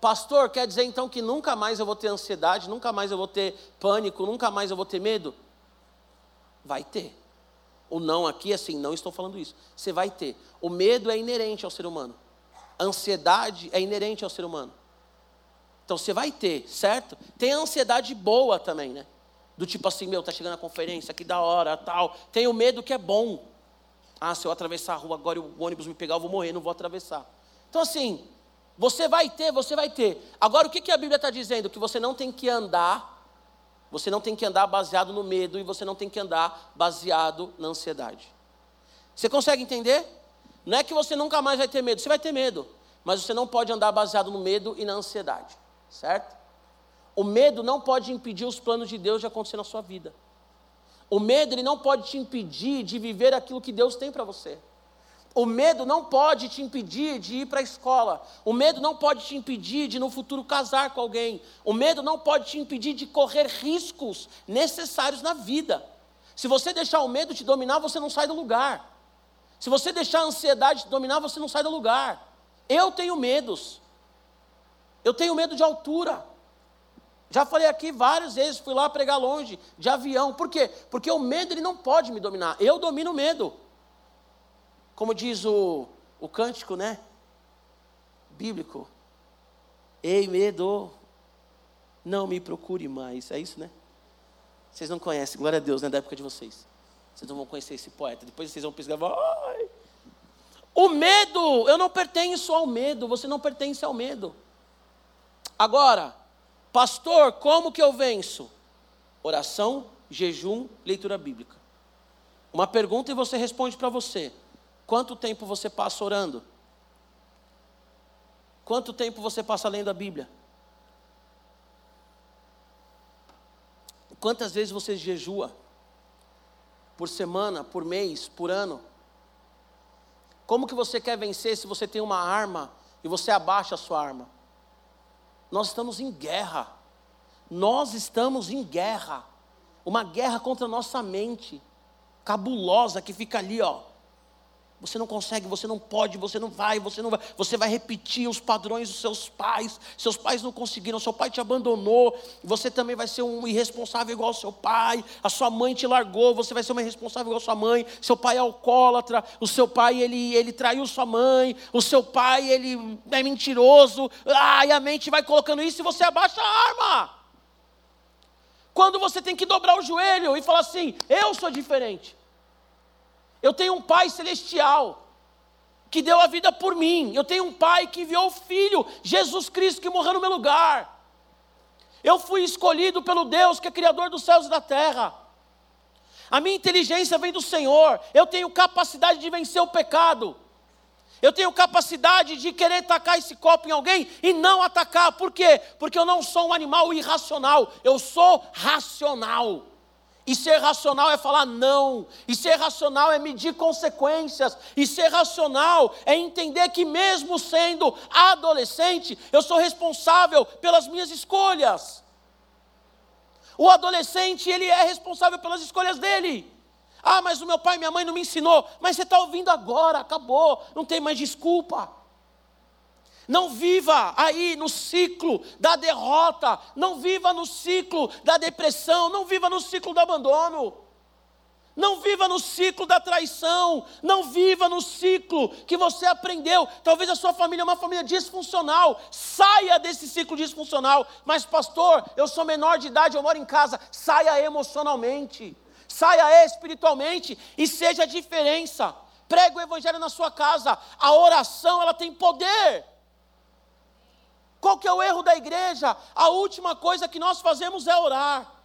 A: Pastor, quer dizer então que nunca mais eu vou ter ansiedade, nunca mais eu vou ter pânico, nunca mais eu vou ter medo? Vai ter. O não aqui, assim, não estou falando isso. Você vai ter. O medo é inerente ao ser humano ansiedade é inerente ao ser humano. Então você vai ter, certo? Tem a ansiedade boa também, né? Do tipo assim, meu, tá chegando a conferência, que da hora, tal. Tem o medo que é bom. Ah, se eu atravessar a rua agora e o ônibus me pegar, eu vou morrer, não vou atravessar. Então assim, você vai ter, você vai ter. Agora o que, que a Bíblia está dizendo? Que você não tem que andar, você não tem que andar baseado no medo e você não tem que andar baseado na ansiedade. Você consegue entender? Não é que você nunca mais vai ter medo, você vai ter medo, mas você não pode andar baseado no medo e na ansiedade, certo? O medo não pode impedir os planos de Deus de acontecer na sua vida. O medo ele não pode te impedir de viver aquilo que Deus tem para você. O medo não pode te impedir de ir para a escola. O medo não pode te impedir de no futuro casar com alguém. O medo não pode te impedir de correr riscos necessários na vida. Se você deixar o medo te dominar, você não sai do lugar. Se você deixar a ansiedade dominar, você não sai do lugar. Eu tenho medos. Eu tenho medo de altura. Já falei aqui várias vezes, fui lá pregar longe, de avião. Por quê? Porque o medo ele não pode me dominar. Eu domino o medo. Como diz o, o cântico, né? Bíblico. Ei, medo, não me procure mais. É isso, né? Vocês não conhecem, glória a Deus, né? Da época de vocês. Vocês não vão conhecer esse poeta. Depois vocês vão pesquisar. O medo, eu não pertenço ao medo, você não pertence ao medo. Agora, pastor, como que eu venço? Oração, jejum, leitura bíblica. Uma pergunta e você responde para você. Quanto tempo você passa orando? Quanto tempo você passa lendo a Bíblia? Quantas vezes você jejua? Por semana, por mês, por ano? Como que você quer vencer se você tem uma arma e você abaixa a sua arma? Nós estamos em guerra. Nós estamos em guerra. Uma guerra contra a nossa mente, cabulosa, que fica ali, ó, você não consegue, você não pode, você não vai, você não vai. Você vai repetir os padrões dos seus pais. Seus pais não conseguiram, seu pai te abandonou. Você também vai ser um irresponsável igual ao seu pai. A sua mãe te largou, você vai ser uma irresponsável igual a sua mãe. Seu pai é alcoólatra, o seu pai ele, ele traiu sua mãe. O seu pai ele é mentiroso. E a mente vai colocando isso e você abaixa a arma. Quando você tem que dobrar o joelho e falar assim: Eu sou diferente. Eu tenho um Pai celestial que deu a vida por mim. Eu tenho um Pai que enviou o Filho, Jesus Cristo, que morreu no meu lugar. Eu fui escolhido pelo Deus que é Criador dos céus e da terra. A minha inteligência vem do Senhor. Eu tenho capacidade de vencer o pecado. Eu tenho capacidade de querer tacar esse copo em alguém e não atacar. Por quê? Porque eu não sou um animal irracional. Eu sou racional. E ser racional é falar não. E ser racional é medir consequências. E ser racional é entender que, mesmo sendo adolescente, eu sou responsável pelas minhas escolhas. O adolescente, ele é responsável pelas escolhas dele. Ah, mas o meu pai e minha mãe não me ensinou. Mas você está ouvindo agora, acabou, não tem mais desculpa. Não viva aí no ciclo da derrota, não viva no ciclo da depressão, não viva no ciclo do abandono. Não viva no ciclo da traição, não viva no ciclo que você aprendeu. Talvez a sua família é uma família disfuncional. Saia desse ciclo disfuncional. Mas, pastor, eu sou menor de idade, eu moro em casa. Saia emocionalmente, saia espiritualmente e seja a diferença. Prega o evangelho na sua casa. A oração, ela tem poder. Qual que é o erro da igreja? A última coisa que nós fazemos é orar.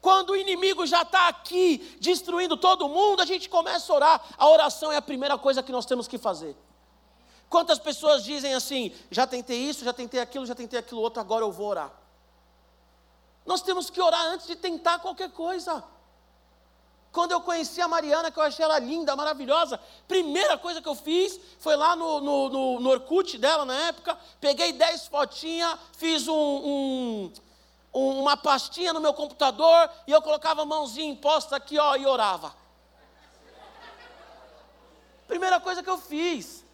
A: Quando o inimigo já está aqui destruindo todo mundo, a gente começa a orar. A oração é a primeira coisa que nós temos que fazer. Quantas pessoas dizem assim: já tentei isso, já tentei aquilo, já tentei aquilo outro, agora eu vou orar. Nós temos que orar antes de tentar qualquer coisa. Quando eu conheci a Mariana, que eu achei ela linda, maravilhosa, primeira coisa que eu fiz foi lá no, no, no, no Orkut dela na época, peguei 10 fotinhas, fiz um, um, uma pastinha no meu computador e eu colocava a mãozinha imposta aqui ó, e orava. Primeira coisa que eu fiz.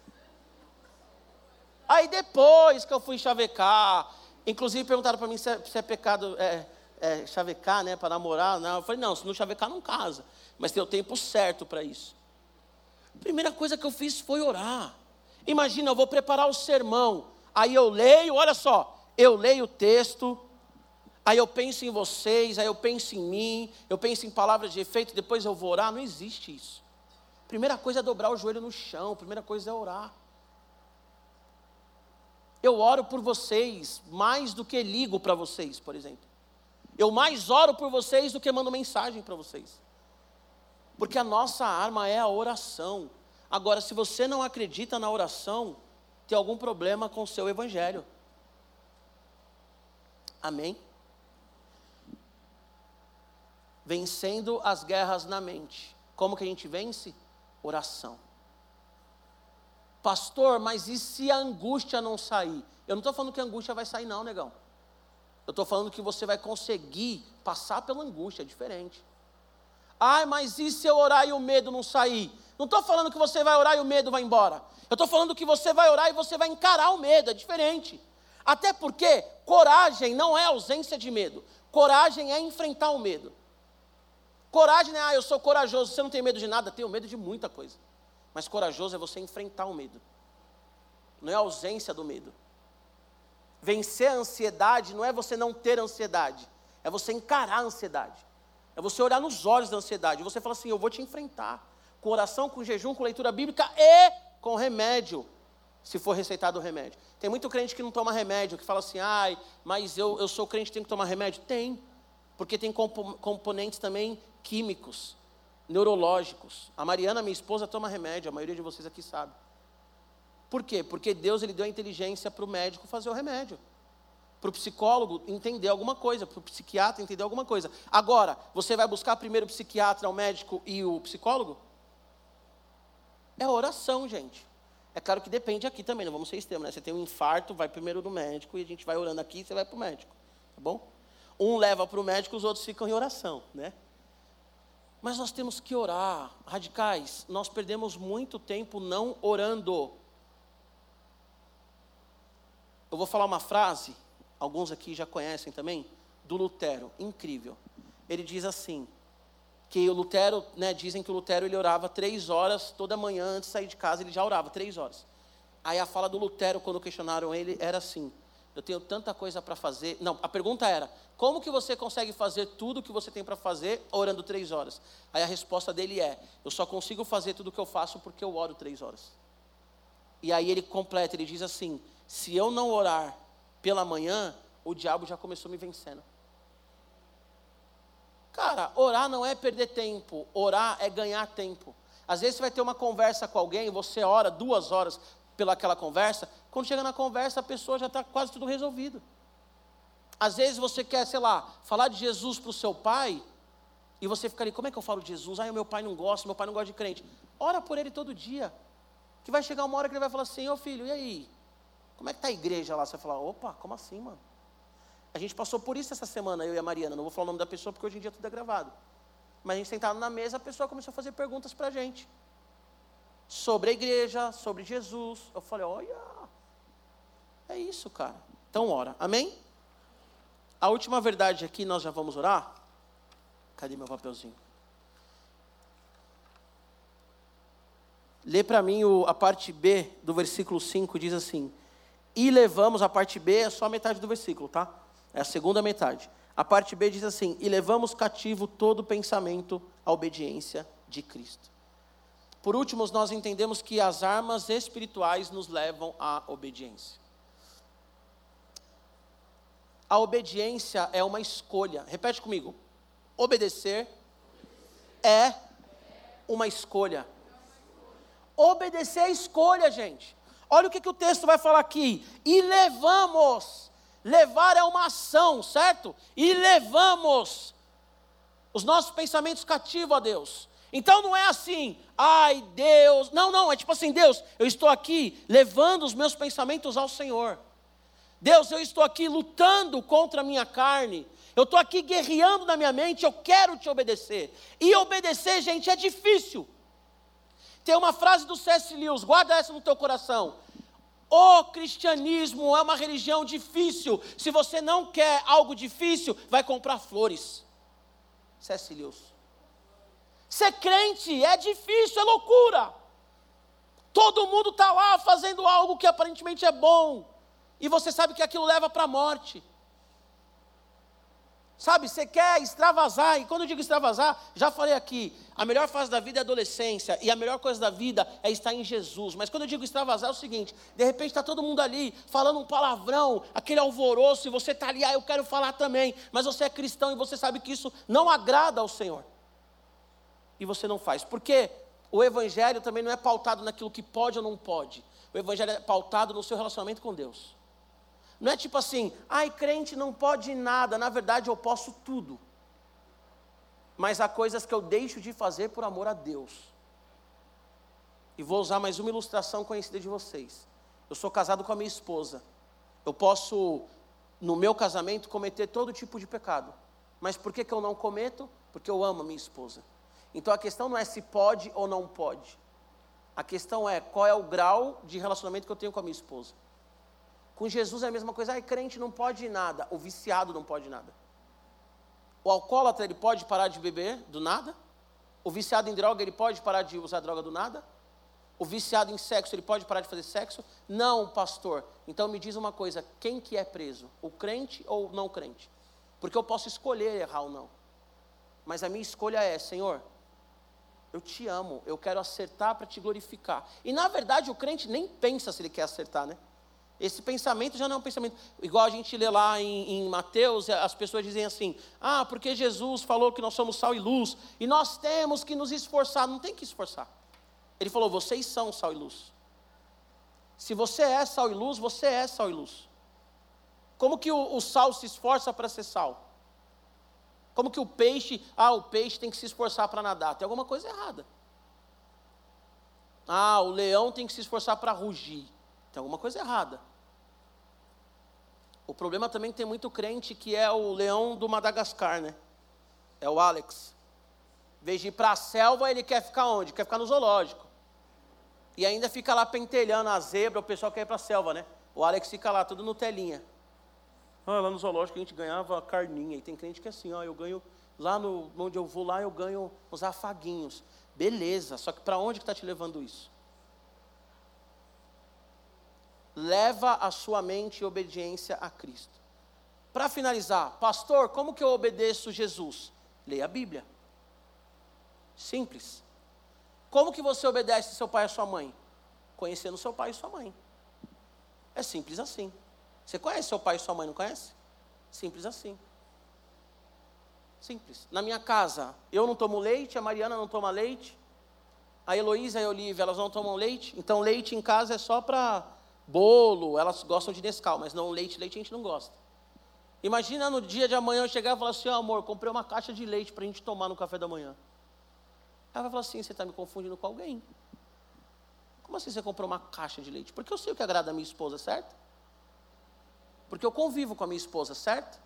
A: Aí depois que eu fui chavecar, inclusive perguntaram para mim se é, se é pecado. É, é, chavecar, né, para namorar. Não. Eu falei, não, se não chavecar, não casa. Mas tem o tempo certo para isso. A primeira coisa que eu fiz foi orar. Imagina, eu vou preparar o sermão. Aí eu leio, olha só, eu leio o texto, aí eu penso em vocês, aí eu penso em mim, eu penso em palavras de efeito, depois eu vou orar. Não existe isso. Primeira coisa é dobrar o joelho no chão, primeira coisa é orar. Eu oro por vocês mais do que ligo para vocês, por exemplo. Eu mais oro por vocês do que mando mensagem para vocês. Porque a nossa arma é a oração. Agora, se você não acredita na oração, tem algum problema com o seu evangelho. Amém? Vencendo as guerras na mente. Como que a gente vence? Oração. Pastor, mas e se a angústia não sair? Eu não estou falando que a angústia vai sair, não, negão. Eu estou falando que você vai conseguir passar pela angústia, é diferente. Ai, mas e se eu orar e o medo não sair? Não estou falando que você vai orar e o medo vai embora. Eu estou falando que você vai orar e você vai encarar o medo, é diferente. Até porque coragem não é ausência de medo. Coragem é enfrentar o medo. Coragem é, ah, eu sou corajoso. Você não tem medo de nada? Tenho medo de muita coisa. Mas corajoso é você enfrentar o medo. Não é ausência do medo. Vencer a ansiedade não é você não ter ansiedade, é você encarar a ansiedade. É você olhar nos olhos da ansiedade. Você fala assim: Eu vou te enfrentar. Com oração, com jejum, com leitura bíblica e com remédio, se for receitado o remédio. Tem muito crente que não toma remédio, que fala assim: Ai, mas eu, eu sou crente, tenho que tomar remédio? Tem, porque tem componentes também químicos, neurológicos. A Mariana, minha esposa, toma remédio, a maioria de vocês aqui sabe. Por quê? Porque Deus ele deu a inteligência para o médico fazer o remédio. Para o psicólogo entender alguma coisa, para o psiquiatra entender alguma coisa. Agora, você vai buscar primeiro o psiquiatra, o médico e o psicólogo? É oração, gente. É claro que depende aqui também, não vamos ser extremos, né? Você tem um infarto, vai primeiro no médico e a gente vai orando aqui e você vai para o médico, tá bom? Um leva para o médico, os outros ficam em oração, né? Mas nós temos que orar, radicais. Nós perdemos muito tempo não orando. Eu vou falar uma frase, alguns aqui já conhecem também, do Lutero, incrível. Ele diz assim, que o Lutero, né, dizem que o Lutero ele orava três horas toda manhã antes de sair de casa, ele já orava três horas. Aí a fala do Lutero, quando questionaram ele, era assim: eu tenho tanta coisa para fazer. Não, a pergunta era: como que você consegue fazer tudo o que você tem para fazer orando três horas? Aí a resposta dele é: eu só consigo fazer tudo o que eu faço porque eu oro três horas. E aí ele completa, ele diz assim: se eu não orar pela manhã, o diabo já começou me vencendo. Cara, orar não é perder tempo, orar é ganhar tempo. Às vezes você vai ter uma conversa com alguém, você ora duas horas pelaquela conversa, quando chega na conversa a pessoa já está quase tudo resolvido. Às vezes você quer, sei lá, falar de Jesus para o seu pai, e você fica ali, como é que eu falo de Jesus? Ah, meu pai não gosta, meu pai não gosta de crente. Ora por ele todo dia. Que vai chegar uma hora que ele vai falar assim, ô filho, e aí? Como é que está a igreja lá? Você vai falar, opa, como assim, mano? A gente passou por isso essa semana, eu e a Mariana. Não vou falar o nome da pessoa porque hoje em dia tudo é gravado. Mas a gente sentado na mesa, a pessoa começou a fazer perguntas para a gente. Sobre a igreja, sobre Jesus. Eu falei, olha, é isso, cara. Então ora, amém? A última verdade aqui, nós já vamos orar. Cadê meu papelzinho? Lê para mim o, a parte B do versículo 5, diz assim: E levamos, a parte B é só a metade do versículo, tá? É a segunda metade. A parte B diz assim: E levamos cativo todo pensamento à obediência de Cristo. Por último, nós entendemos que as armas espirituais nos levam à obediência. A obediência é uma escolha. Repete comigo. Obedecer é uma escolha. Obedecer é escolha, gente. Olha o que, que o texto vai falar aqui. E levamos. Levar é uma ação, certo? E levamos os nossos pensamentos cativos a Deus. Então não é assim, ai Deus. Não, não, é tipo assim, Deus, eu estou aqui levando os meus pensamentos ao Senhor. Deus, eu estou aqui lutando contra a minha carne. Eu estou aqui guerreando na minha mente, eu quero te obedecer. E obedecer, gente, é difícil. Tem uma frase do C.S. Lewis, guarda essa no teu coração. O cristianismo é uma religião difícil. Se você não quer algo difícil, vai comprar flores. C.S. Ser crente é difícil, é loucura. Todo mundo está lá fazendo algo que aparentemente é bom. E você sabe que aquilo leva para a morte. Sabe, você quer extravasar, e quando eu digo extravasar, já falei aqui, a melhor fase da vida é a adolescência, e a melhor coisa da vida é estar em Jesus. Mas quando eu digo extravasar, é o seguinte: de repente está todo mundo ali falando um palavrão, aquele alvoroço, e você está ali, ah, eu quero falar também, mas você é cristão e você sabe que isso não agrada ao Senhor. E você não faz. Porque o Evangelho também não é pautado naquilo que pode ou não pode, o Evangelho é pautado no seu relacionamento com Deus. Não é tipo assim, ai, crente não pode nada, na verdade eu posso tudo. Mas há coisas que eu deixo de fazer por amor a Deus. E vou usar mais uma ilustração conhecida de vocês. Eu sou casado com a minha esposa. Eu posso, no meu casamento, cometer todo tipo de pecado. Mas por que, que eu não cometo? Porque eu amo a minha esposa. Então a questão não é se pode ou não pode. A questão é qual é o grau de relacionamento que eu tenho com a minha esposa. Com Jesus é a mesma coisa. Ai, crente não pode nada. O viciado não pode nada. O alcoólatra, ele pode parar de beber do nada? O viciado em droga, ele pode parar de usar droga do nada? O viciado em sexo, ele pode parar de fazer sexo? Não, pastor. Então me diz uma coisa: quem que é preso? O crente ou não crente? Porque eu posso escolher errar ou não. Mas a minha escolha é, Senhor, eu te amo, eu quero acertar para te glorificar. E na verdade o crente nem pensa se ele quer acertar, né? Esse pensamento já não é um pensamento. Igual a gente lê lá em, em, Mateus, as pessoas dizem assim: ah, porque Jesus falou que nós somos sal e luz, e nós temos que nos esforçar. Não tem que esforçar. Ele falou: vocês são sal e luz. Se você é sal e luz, você é sal e luz. Como que o, o sal se esforça para ser sal? Como que o peixe, ah, o peixe tem que se esforçar para nadar? Tem alguma coisa errada. Ah, o leão tem que se esforçar para rugir. Tem alguma coisa errada. O problema também tem muito crente que é o leão do Madagascar, né? É o Alex. Vez de ir para a selva, ele quer ficar onde? Quer ficar no zoológico. E ainda fica lá pentelhando a zebra, o pessoal quer ir para a selva, né? O Alex fica lá, tudo no telinha. Ah, lá no zoológico a gente ganhava carninha. E tem crente que é assim, ó, eu ganho, lá no, onde eu vou lá, eu ganho uns afaguinhos. Beleza, só que para onde que está te levando isso? Leva a sua mente e obediência a Cristo. Para finalizar, pastor, como que eu obedeço Jesus? Leia a Bíblia. Simples. Como que você obedece seu pai e sua mãe? Conhecendo seu pai e sua mãe. É simples assim. Você conhece seu pai e sua mãe, não conhece? Simples assim. Simples. Na minha casa, eu não tomo leite, a Mariana não toma leite, a Heloísa e a Olivia, elas não tomam leite, então leite em casa é só para bolo, elas gostam de Nescau, mas não leite, leite a gente não gosta. Imagina no dia de amanhã eu chegar e falar assim: oh, amor, comprei uma caixa de leite para a gente tomar no café da manhã. Ela vai falar assim: você está me confundindo com alguém. Como assim você comprou uma caixa de leite? Porque eu sei o que agrada a minha esposa, certo? Porque eu convivo com a minha esposa, certo?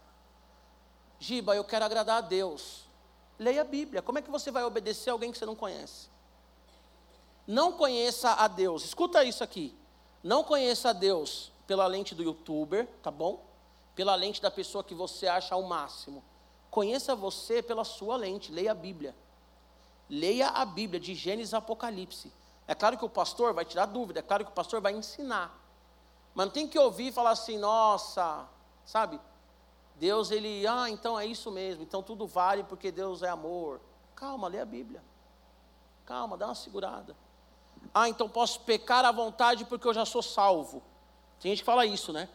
A: Giba, eu quero agradar a Deus. Leia a Bíblia. Como é que você vai obedecer a alguém que você não conhece? Não conheça a Deus. Escuta isso aqui. Não conheça Deus pela lente do youtuber, tá bom? Pela lente da pessoa que você acha ao máximo. Conheça você pela sua lente. Leia a Bíblia. Leia a Bíblia de Gênesis a Apocalipse. É claro que o pastor vai tirar dúvida, é claro que o pastor vai ensinar. Mas não tem que ouvir e falar assim, nossa, sabe? Deus, ele, ah, então é isso mesmo, então tudo vale porque Deus é amor. Calma, lê a Bíblia. Calma, dá uma segurada. Ah, então posso pecar à vontade porque eu já sou salvo. Tem gente que fala isso, né?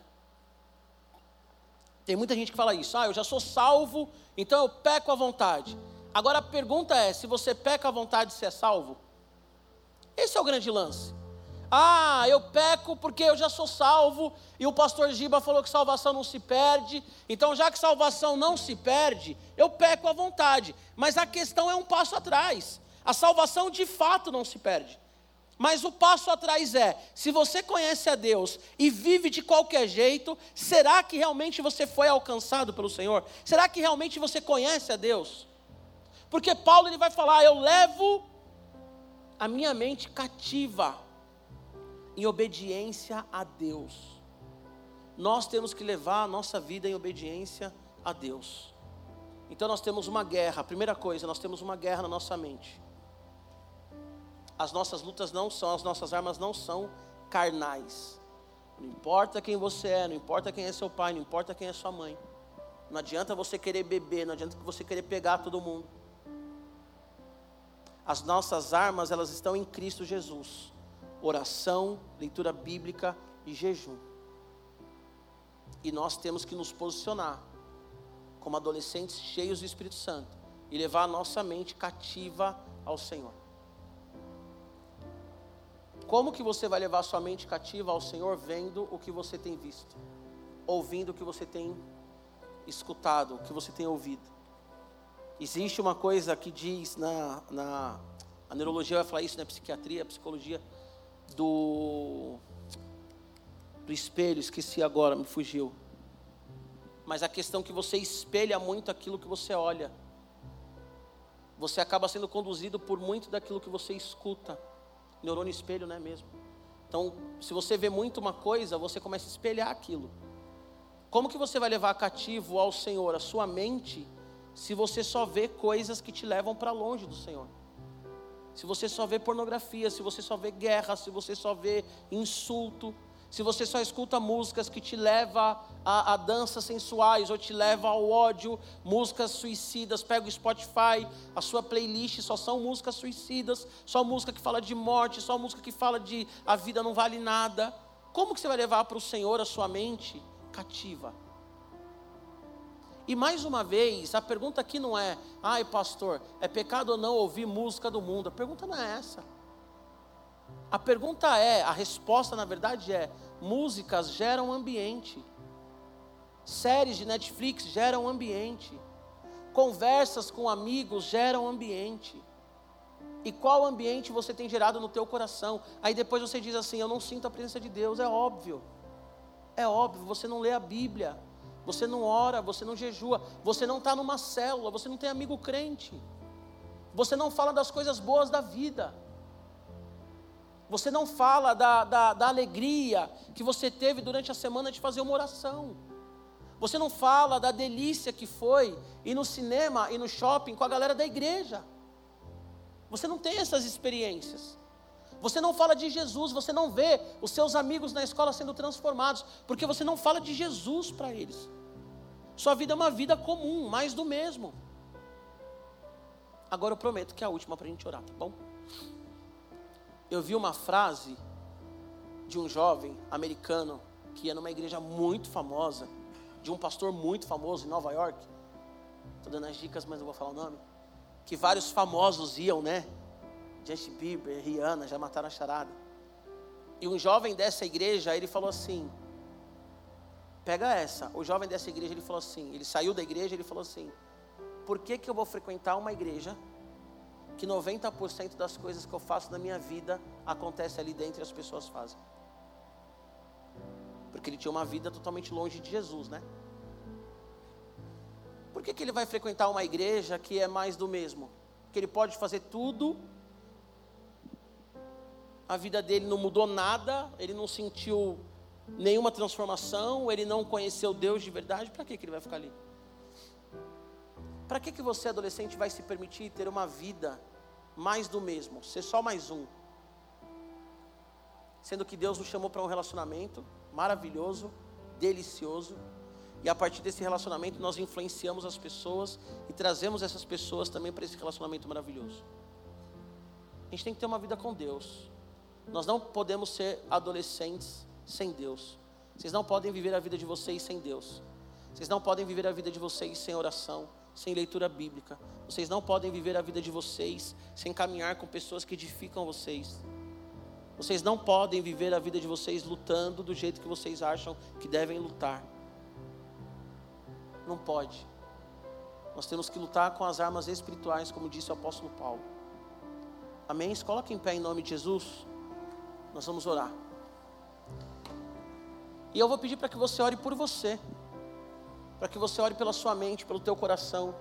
A: Tem muita gente que fala isso. Ah, eu já sou salvo, então eu peco à vontade. Agora a pergunta é: se você peca à vontade, você é salvo? Esse é o grande lance. Ah, eu peco porque eu já sou salvo, e o pastor Giba falou que salvação não se perde, então já que salvação não se perde, eu peco à vontade. Mas a questão é um passo atrás. A salvação de fato não se perde. Mas o passo atrás é: se você conhece a Deus e vive de qualquer jeito, será que realmente você foi alcançado pelo Senhor? Será que realmente você conhece a Deus? Porque Paulo ele vai falar: eu levo a minha mente cativa em obediência a Deus. Nós temos que levar a nossa vida em obediência a Deus. Então nós temos uma guerra. A primeira coisa, nós temos uma guerra na nossa mente. As nossas lutas não são, as nossas armas não são carnais. Não importa quem você é, não importa quem é seu pai, não importa quem é sua mãe. Não adianta você querer beber, não adianta você querer pegar todo mundo. As nossas armas, elas estão em Cristo Jesus. Oração, leitura bíblica e jejum. E nós temos que nos posicionar como adolescentes cheios do Espírito Santo e levar a nossa mente cativa ao Senhor. Como que você vai levar sua mente cativa ao Senhor vendo o que você tem visto, ouvindo o que você tem escutado, o que você tem ouvido? Existe uma coisa que diz na, na a neurologia vai falar isso, né? Psiquiatria, a psicologia do do espelho, esqueci agora, me fugiu. Mas a questão é que você espelha muito aquilo que você olha. Você acaba sendo conduzido por muito daquilo que você escuta. Neurônio espelho, não é mesmo? Então, se você vê muito uma coisa, você começa a espelhar aquilo. Como que você vai levar cativo ao Senhor a sua mente se você só vê coisas que te levam para longe do Senhor. Se você só vê pornografia, se você só vê guerra, se você só vê insulto, se você só escuta músicas que te levam a, a danças sensuais ou te levam ao ódio, músicas suicidas, pega o Spotify, a sua playlist só são músicas suicidas, só música que fala de morte, só música que fala de a vida não vale nada. Como que você vai levar para o Senhor a sua mente cativa? E mais uma vez, a pergunta aqui não é, ai pastor, é pecado ou não ouvir música do mundo? A pergunta não é essa. A pergunta é, a resposta na verdade é: músicas geram ambiente, séries de Netflix geram ambiente, conversas com amigos geram ambiente. E qual ambiente você tem gerado no teu coração? Aí depois você diz assim: Eu não sinto a presença de Deus. É óbvio, é óbvio, você não lê a Bíblia você não ora, você não jejua, você não está numa célula, você não tem amigo crente, você não fala das coisas boas da vida, você não fala da, da, da alegria que você teve durante a semana de fazer uma oração, você não fala da delícia que foi ir no cinema e no shopping com a galera da igreja, você não tem essas experiências. Você não fala de Jesus, você não vê os seus amigos na escola sendo transformados, porque você não fala de Jesus para eles. Sua vida é uma vida comum, mais do mesmo. Agora eu prometo que é a última para a gente orar, tá bom? Eu vi uma frase de um jovem americano que ia numa igreja muito famosa, de um pastor muito famoso em Nova York. Estou dando as dicas, mas não vou falar o nome. Que vários famosos iam, né? Justin Bieber, Rihanna, já mataram a charada. E um jovem dessa igreja, ele falou assim: Pega essa. O jovem dessa igreja, ele falou assim, ele saiu da igreja, ele falou assim: "Por que que eu vou frequentar uma igreja que 90% das coisas que eu faço na minha vida acontece ali dentro e as pessoas fazem?" Porque ele tinha uma vida totalmente longe de Jesus, né? Por que, que ele vai frequentar uma igreja que é mais do mesmo? Que ele pode fazer tudo, a vida dele não mudou nada, ele não sentiu nenhuma transformação, ele não conheceu Deus de verdade, para que, que ele vai ficar ali? Para que, que você, adolescente, vai se permitir ter uma vida mais do mesmo, ser só mais um? Sendo que Deus nos chamou para um relacionamento maravilhoso, delicioso, e a partir desse relacionamento nós influenciamos as pessoas e trazemos essas pessoas também para esse relacionamento maravilhoso. A gente tem que ter uma vida com Deus. Nós não podemos ser adolescentes sem Deus. Vocês não podem viver a vida de vocês sem Deus. Vocês não podem viver a vida de vocês sem oração, sem leitura bíblica. Vocês não podem viver a vida de vocês sem caminhar com pessoas que edificam vocês. Vocês não podem viver a vida de vocês lutando do jeito que vocês acham que devem lutar. Não pode. Nós temos que lutar com as armas espirituais, como disse o apóstolo Paulo. Amém? Coloque em pé em nome de Jesus. Nós vamos orar. E eu vou pedir para que você ore por você. Para que você ore pela sua mente, pelo teu coração.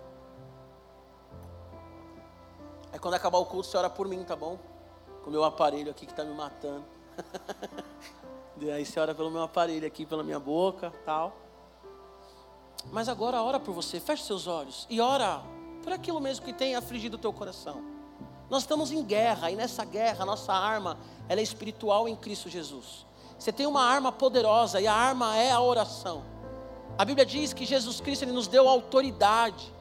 A: Aí quando acabar o culto, você ora por mim, tá bom? Com o meu aparelho aqui que está me matando. aí você ora pelo meu aparelho aqui, pela minha boca, tal. Mas agora ora por você, feche seus olhos e ora por aquilo mesmo que tem afligido o teu coração. Nós estamos em guerra e nessa guerra nossa arma ela é espiritual em Cristo Jesus. Você tem uma arma poderosa e a arma é a oração. A Bíblia diz que Jesus Cristo ele nos deu autoridade.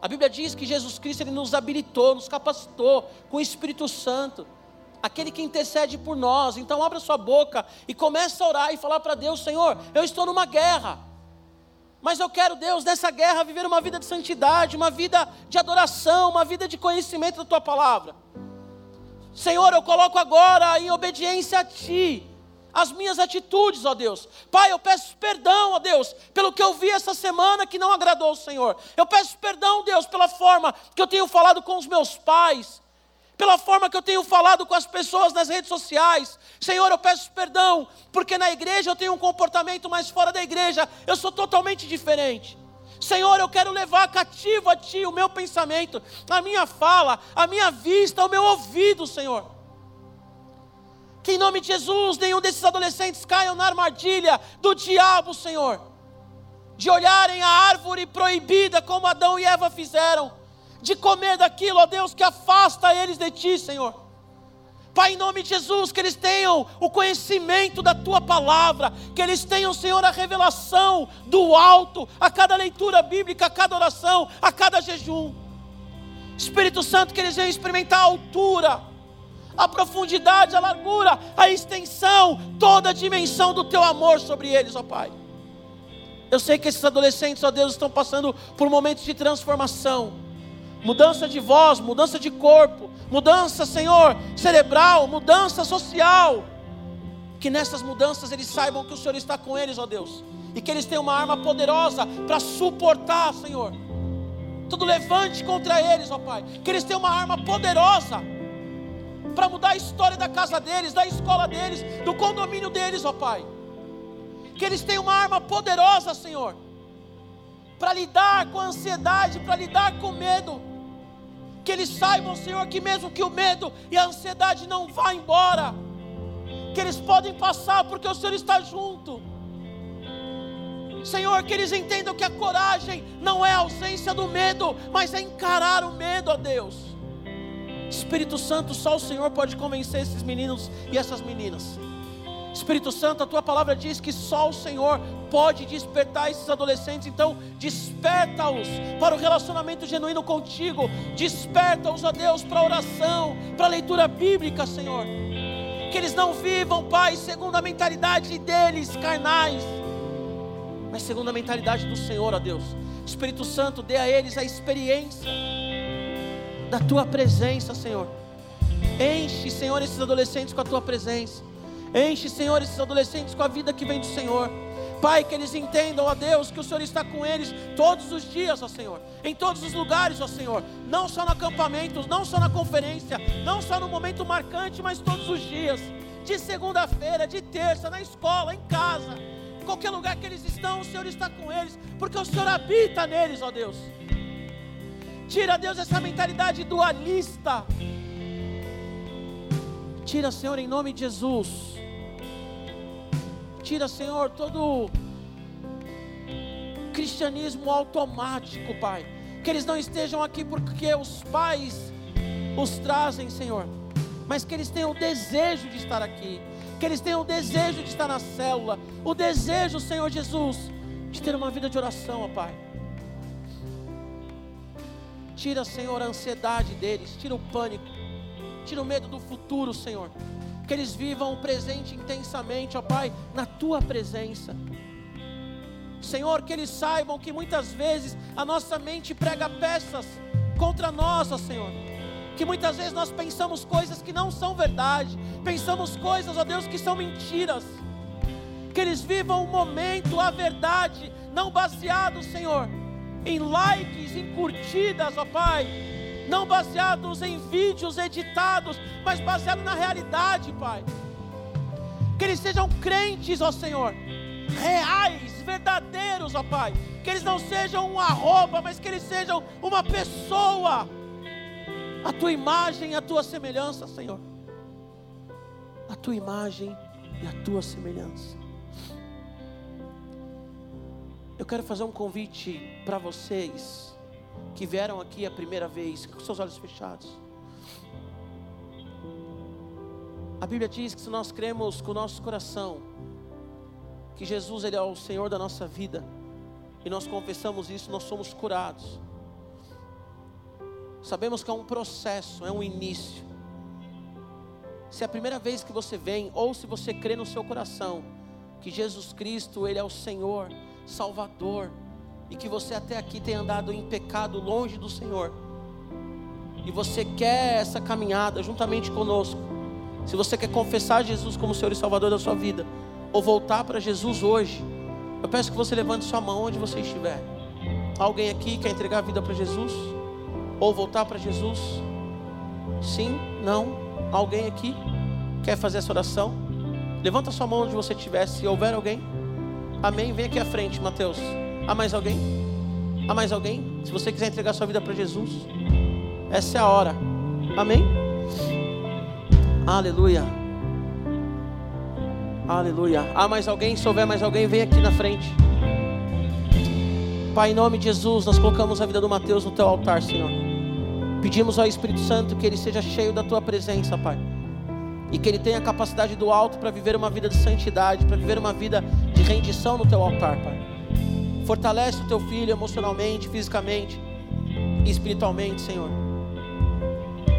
A: A Bíblia diz que Jesus Cristo ele nos habilitou, nos capacitou com o Espírito Santo. Aquele que intercede por nós. Então abra sua boca e comece a orar e falar para Deus, Senhor, eu estou numa guerra. Mas eu quero, Deus, nessa guerra viver uma vida de santidade, uma vida de adoração, uma vida de conhecimento da tua palavra. Senhor, eu coloco agora em obediência a ti as minhas atitudes, ó Deus. Pai, eu peço perdão, ó Deus, pelo que eu vi essa semana que não agradou ao Senhor. Eu peço perdão, Deus, pela forma que eu tenho falado com os meus pais, pela forma que eu tenho falado com as pessoas nas redes sociais. Senhor, eu peço perdão, porque na igreja eu tenho um comportamento, mas fora da igreja eu sou totalmente diferente. Senhor, eu quero levar cativo a Ti o meu pensamento, a minha fala, a minha vista, o meu ouvido, Senhor. Que em nome de Jesus nenhum desses adolescentes caiam na armadilha do diabo, Senhor, de olharem a árvore proibida como Adão e Eva fizeram de comer daquilo, ó Deus, que afasta eles de ti, Senhor. Pai, em nome de Jesus, que eles tenham o conhecimento da tua palavra, que eles tenham, Senhor, a revelação do alto a cada leitura bíblica, a cada oração, a cada jejum. Espírito Santo, que eles venham experimentar a altura, a profundidade, a largura, a extensão, toda a dimensão do teu amor sobre eles, ó Pai. Eu sei que esses adolescentes, ó Deus, estão passando por momentos de transformação mudança de voz, mudança de corpo, mudança, Senhor, cerebral, mudança social. Que nessas mudanças eles saibam que o Senhor está com eles, ó Deus, e que eles têm uma arma poderosa para suportar, Senhor, tudo levante contra eles, ó Pai. Que eles tenham uma arma poderosa para mudar a história da casa deles, da escola deles, do condomínio deles, ó Pai. Que eles tenham uma arma poderosa, Senhor, para lidar com a ansiedade, para lidar com o medo que eles saibam, Senhor, que mesmo que o medo e a ansiedade não vá embora, que eles podem passar porque o Senhor está junto. Senhor, que eles entendam que a coragem não é a ausência do medo, mas é encarar o medo, ó Deus. Espírito Santo, só o Senhor pode convencer esses meninos e essas meninas. Espírito Santo, a tua palavra diz que só o Senhor pode despertar esses adolescentes, então desperta-os para o relacionamento genuíno contigo, desperta-os, ó Deus, para a oração, para a leitura bíblica, Senhor. Que eles não vivam, Pai, segundo a mentalidade deles, carnais, mas segundo a mentalidade do Senhor, ó Deus. Espírito Santo, dê a eles a experiência da tua presença, Senhor. Enche, Senhor, esses adolescentes com a tua presença. Enche, Senhor, esses adolescentes com a vida que vem do Senhor. Pai, que eles entendam, ó Deus, que o Senhor está com eles todos os dias, ó Senhor, em todos os lugares, ó Senhor, não só no acampamento, não só na conferência, não só no momento marcante, mas todos os dias, de segunda-feira, de terça, na escola, em casa, em qualquer lugar que eles estão, o Senhor está com eles, porque o Senhor habita neles, ó Deus. Tira, Deus, essa mentalidade dualista. Tira, Senhor, em nome de Jesus Tira, Senhor, todo cristianismo automático, Pai. Que eles não estejam aqui porque os pais os trazem, Senhor, mas que eles tenham o desejo de estar aqui, que eles tenham o desejo de estar na célula, o desejo, Senhor Jesus, de ter uma vida de oração, ó Pai. Tira, Senhor, a ansiedade deles, tira o pânico, tira o medo do futuro, Senhor que eles vivam o presente intensamente, ó Pai, na tua presença. Senhor, que eles saibam que muitas vezes a nossa mente prega peças contra nós, ó Senhor. Que muitas vezes nós pensamos coisas que não são verdade, pensamos coisas, ó Deus, que são mentiras. Que eles vivam o momento, a verdade, não baseado, Senhor, em likes, em curtidas, ó Pai, não baseados em vídeos editados, mas baseados na realidade, Pai. Que eles sejam crentes, ó Senhor, reais, verdadeiros, ó Pai. Que eles não sejam um arroba, mas que eles sejam uma pessoa, a tua imagem e a tua semelhança, Senhor. A tua imagem e a tua semelhança. Eu quero fazer um convite para vocês que vieram aqui a primeira vez, com seus olhos fechados. A Bíblia diz que se nós cremos com o nosso coração que Jesus ele é o Senhor da nossa vida e nós confessamos isso, nós somos curados. Sabemos que é um processo, é um início. Se é a primeira vez que você vem ou se você crê no seu coração que Jesus Cristo ele é o Senhor, Salvador, e que você até aqui tem andado em pecado longe do Senhor, e você quer essa caminhada juntamente conosco, se você quer confessar Jesus como Senhor e Salvador da sua vida, ou voltar para Jesus hoje, eu peço que você levante sua mão onde você estiver. Alguém aqui quer entregar a vida para Jesus? Ou voltar para Jesus? Sim? Não? Alguém aqui quer fazer essa oração? Levanta sua mão onde você estiver, se houver alguém. Amém? Vem aqui à frente, Mateus. Há mais alguém? Há mais alguém? Se você quiser entregar sua vida para Jesus, essa é a hora. Amém? Aleluia. Aleluia. Há mais alguém? Se houver mais alguém, vem aqui na frente. Pai, em nome de Jesus, nós colocamos a vida do Mateus no teu altar, Senhor. Pedimos ao Espírito Santo que ele seja cheio da tua presença, Pai. E que ele tenha a capacidade do alto para viver uma vida de santidade, para viver uma vida rendição no teu altar, Pai. Fortalece o teu filho emocionalmente, fisicamente e espiritualmente, Senhor.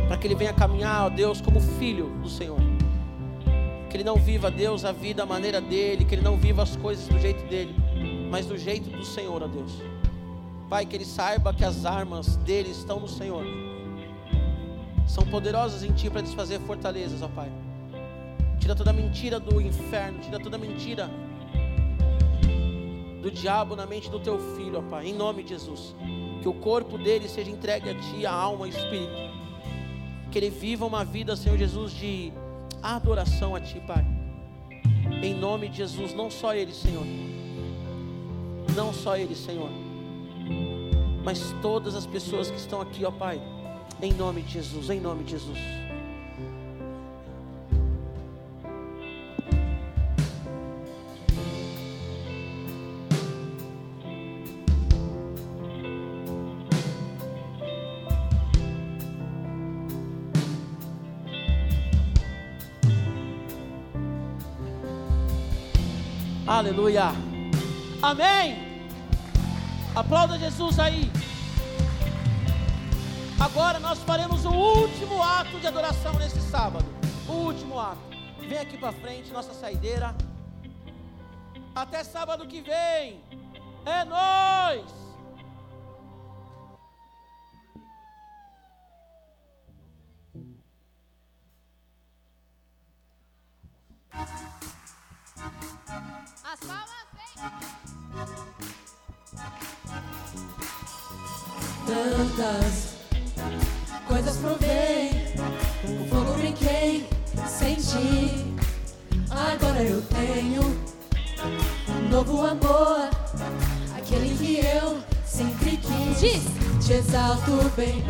A: Para que ele venha caminhar, ó Deus, como filho do Senhor. Que ele não viva, Deus, a vida, a maneira dele, que ele não viva as coisas do jeito dele, mas do jeito do Senhor, ó Deus. Pai, que ele saiba que as armas dele estão no Senhor. São poderosas em Ti para desfazer fortalezas, ó Pai. Tira toda mentira do inferno, tira toda mentira do diabo na mente do teu filho, ó Pai, em nome de Jesus. Que o corpo dele seja entregue a Ti, a alma e espírito. Que ele viva uma vida, Senhor Jesus, de adoração a Ti, Pai. Em nome de Jesus, não só ele, Senhor. Não só ele, Senhor. Mas todas as pessoas que estão aqui, ó Pai. Em nome de Jesus, em nome de Jesus. Aleluia. Amém. Aplauda Jesus aí. Agora nós faremos o último ato de adoração nesse sábado. O último ato. Vem aqui para frente, nossa saideira. Até sábado que vem. É nós.
B: tantas coisas provei. Com fogo brinquei, senti. Agora eu tenho um novo amor, aquele que eu sempre quis. Te exalto bem.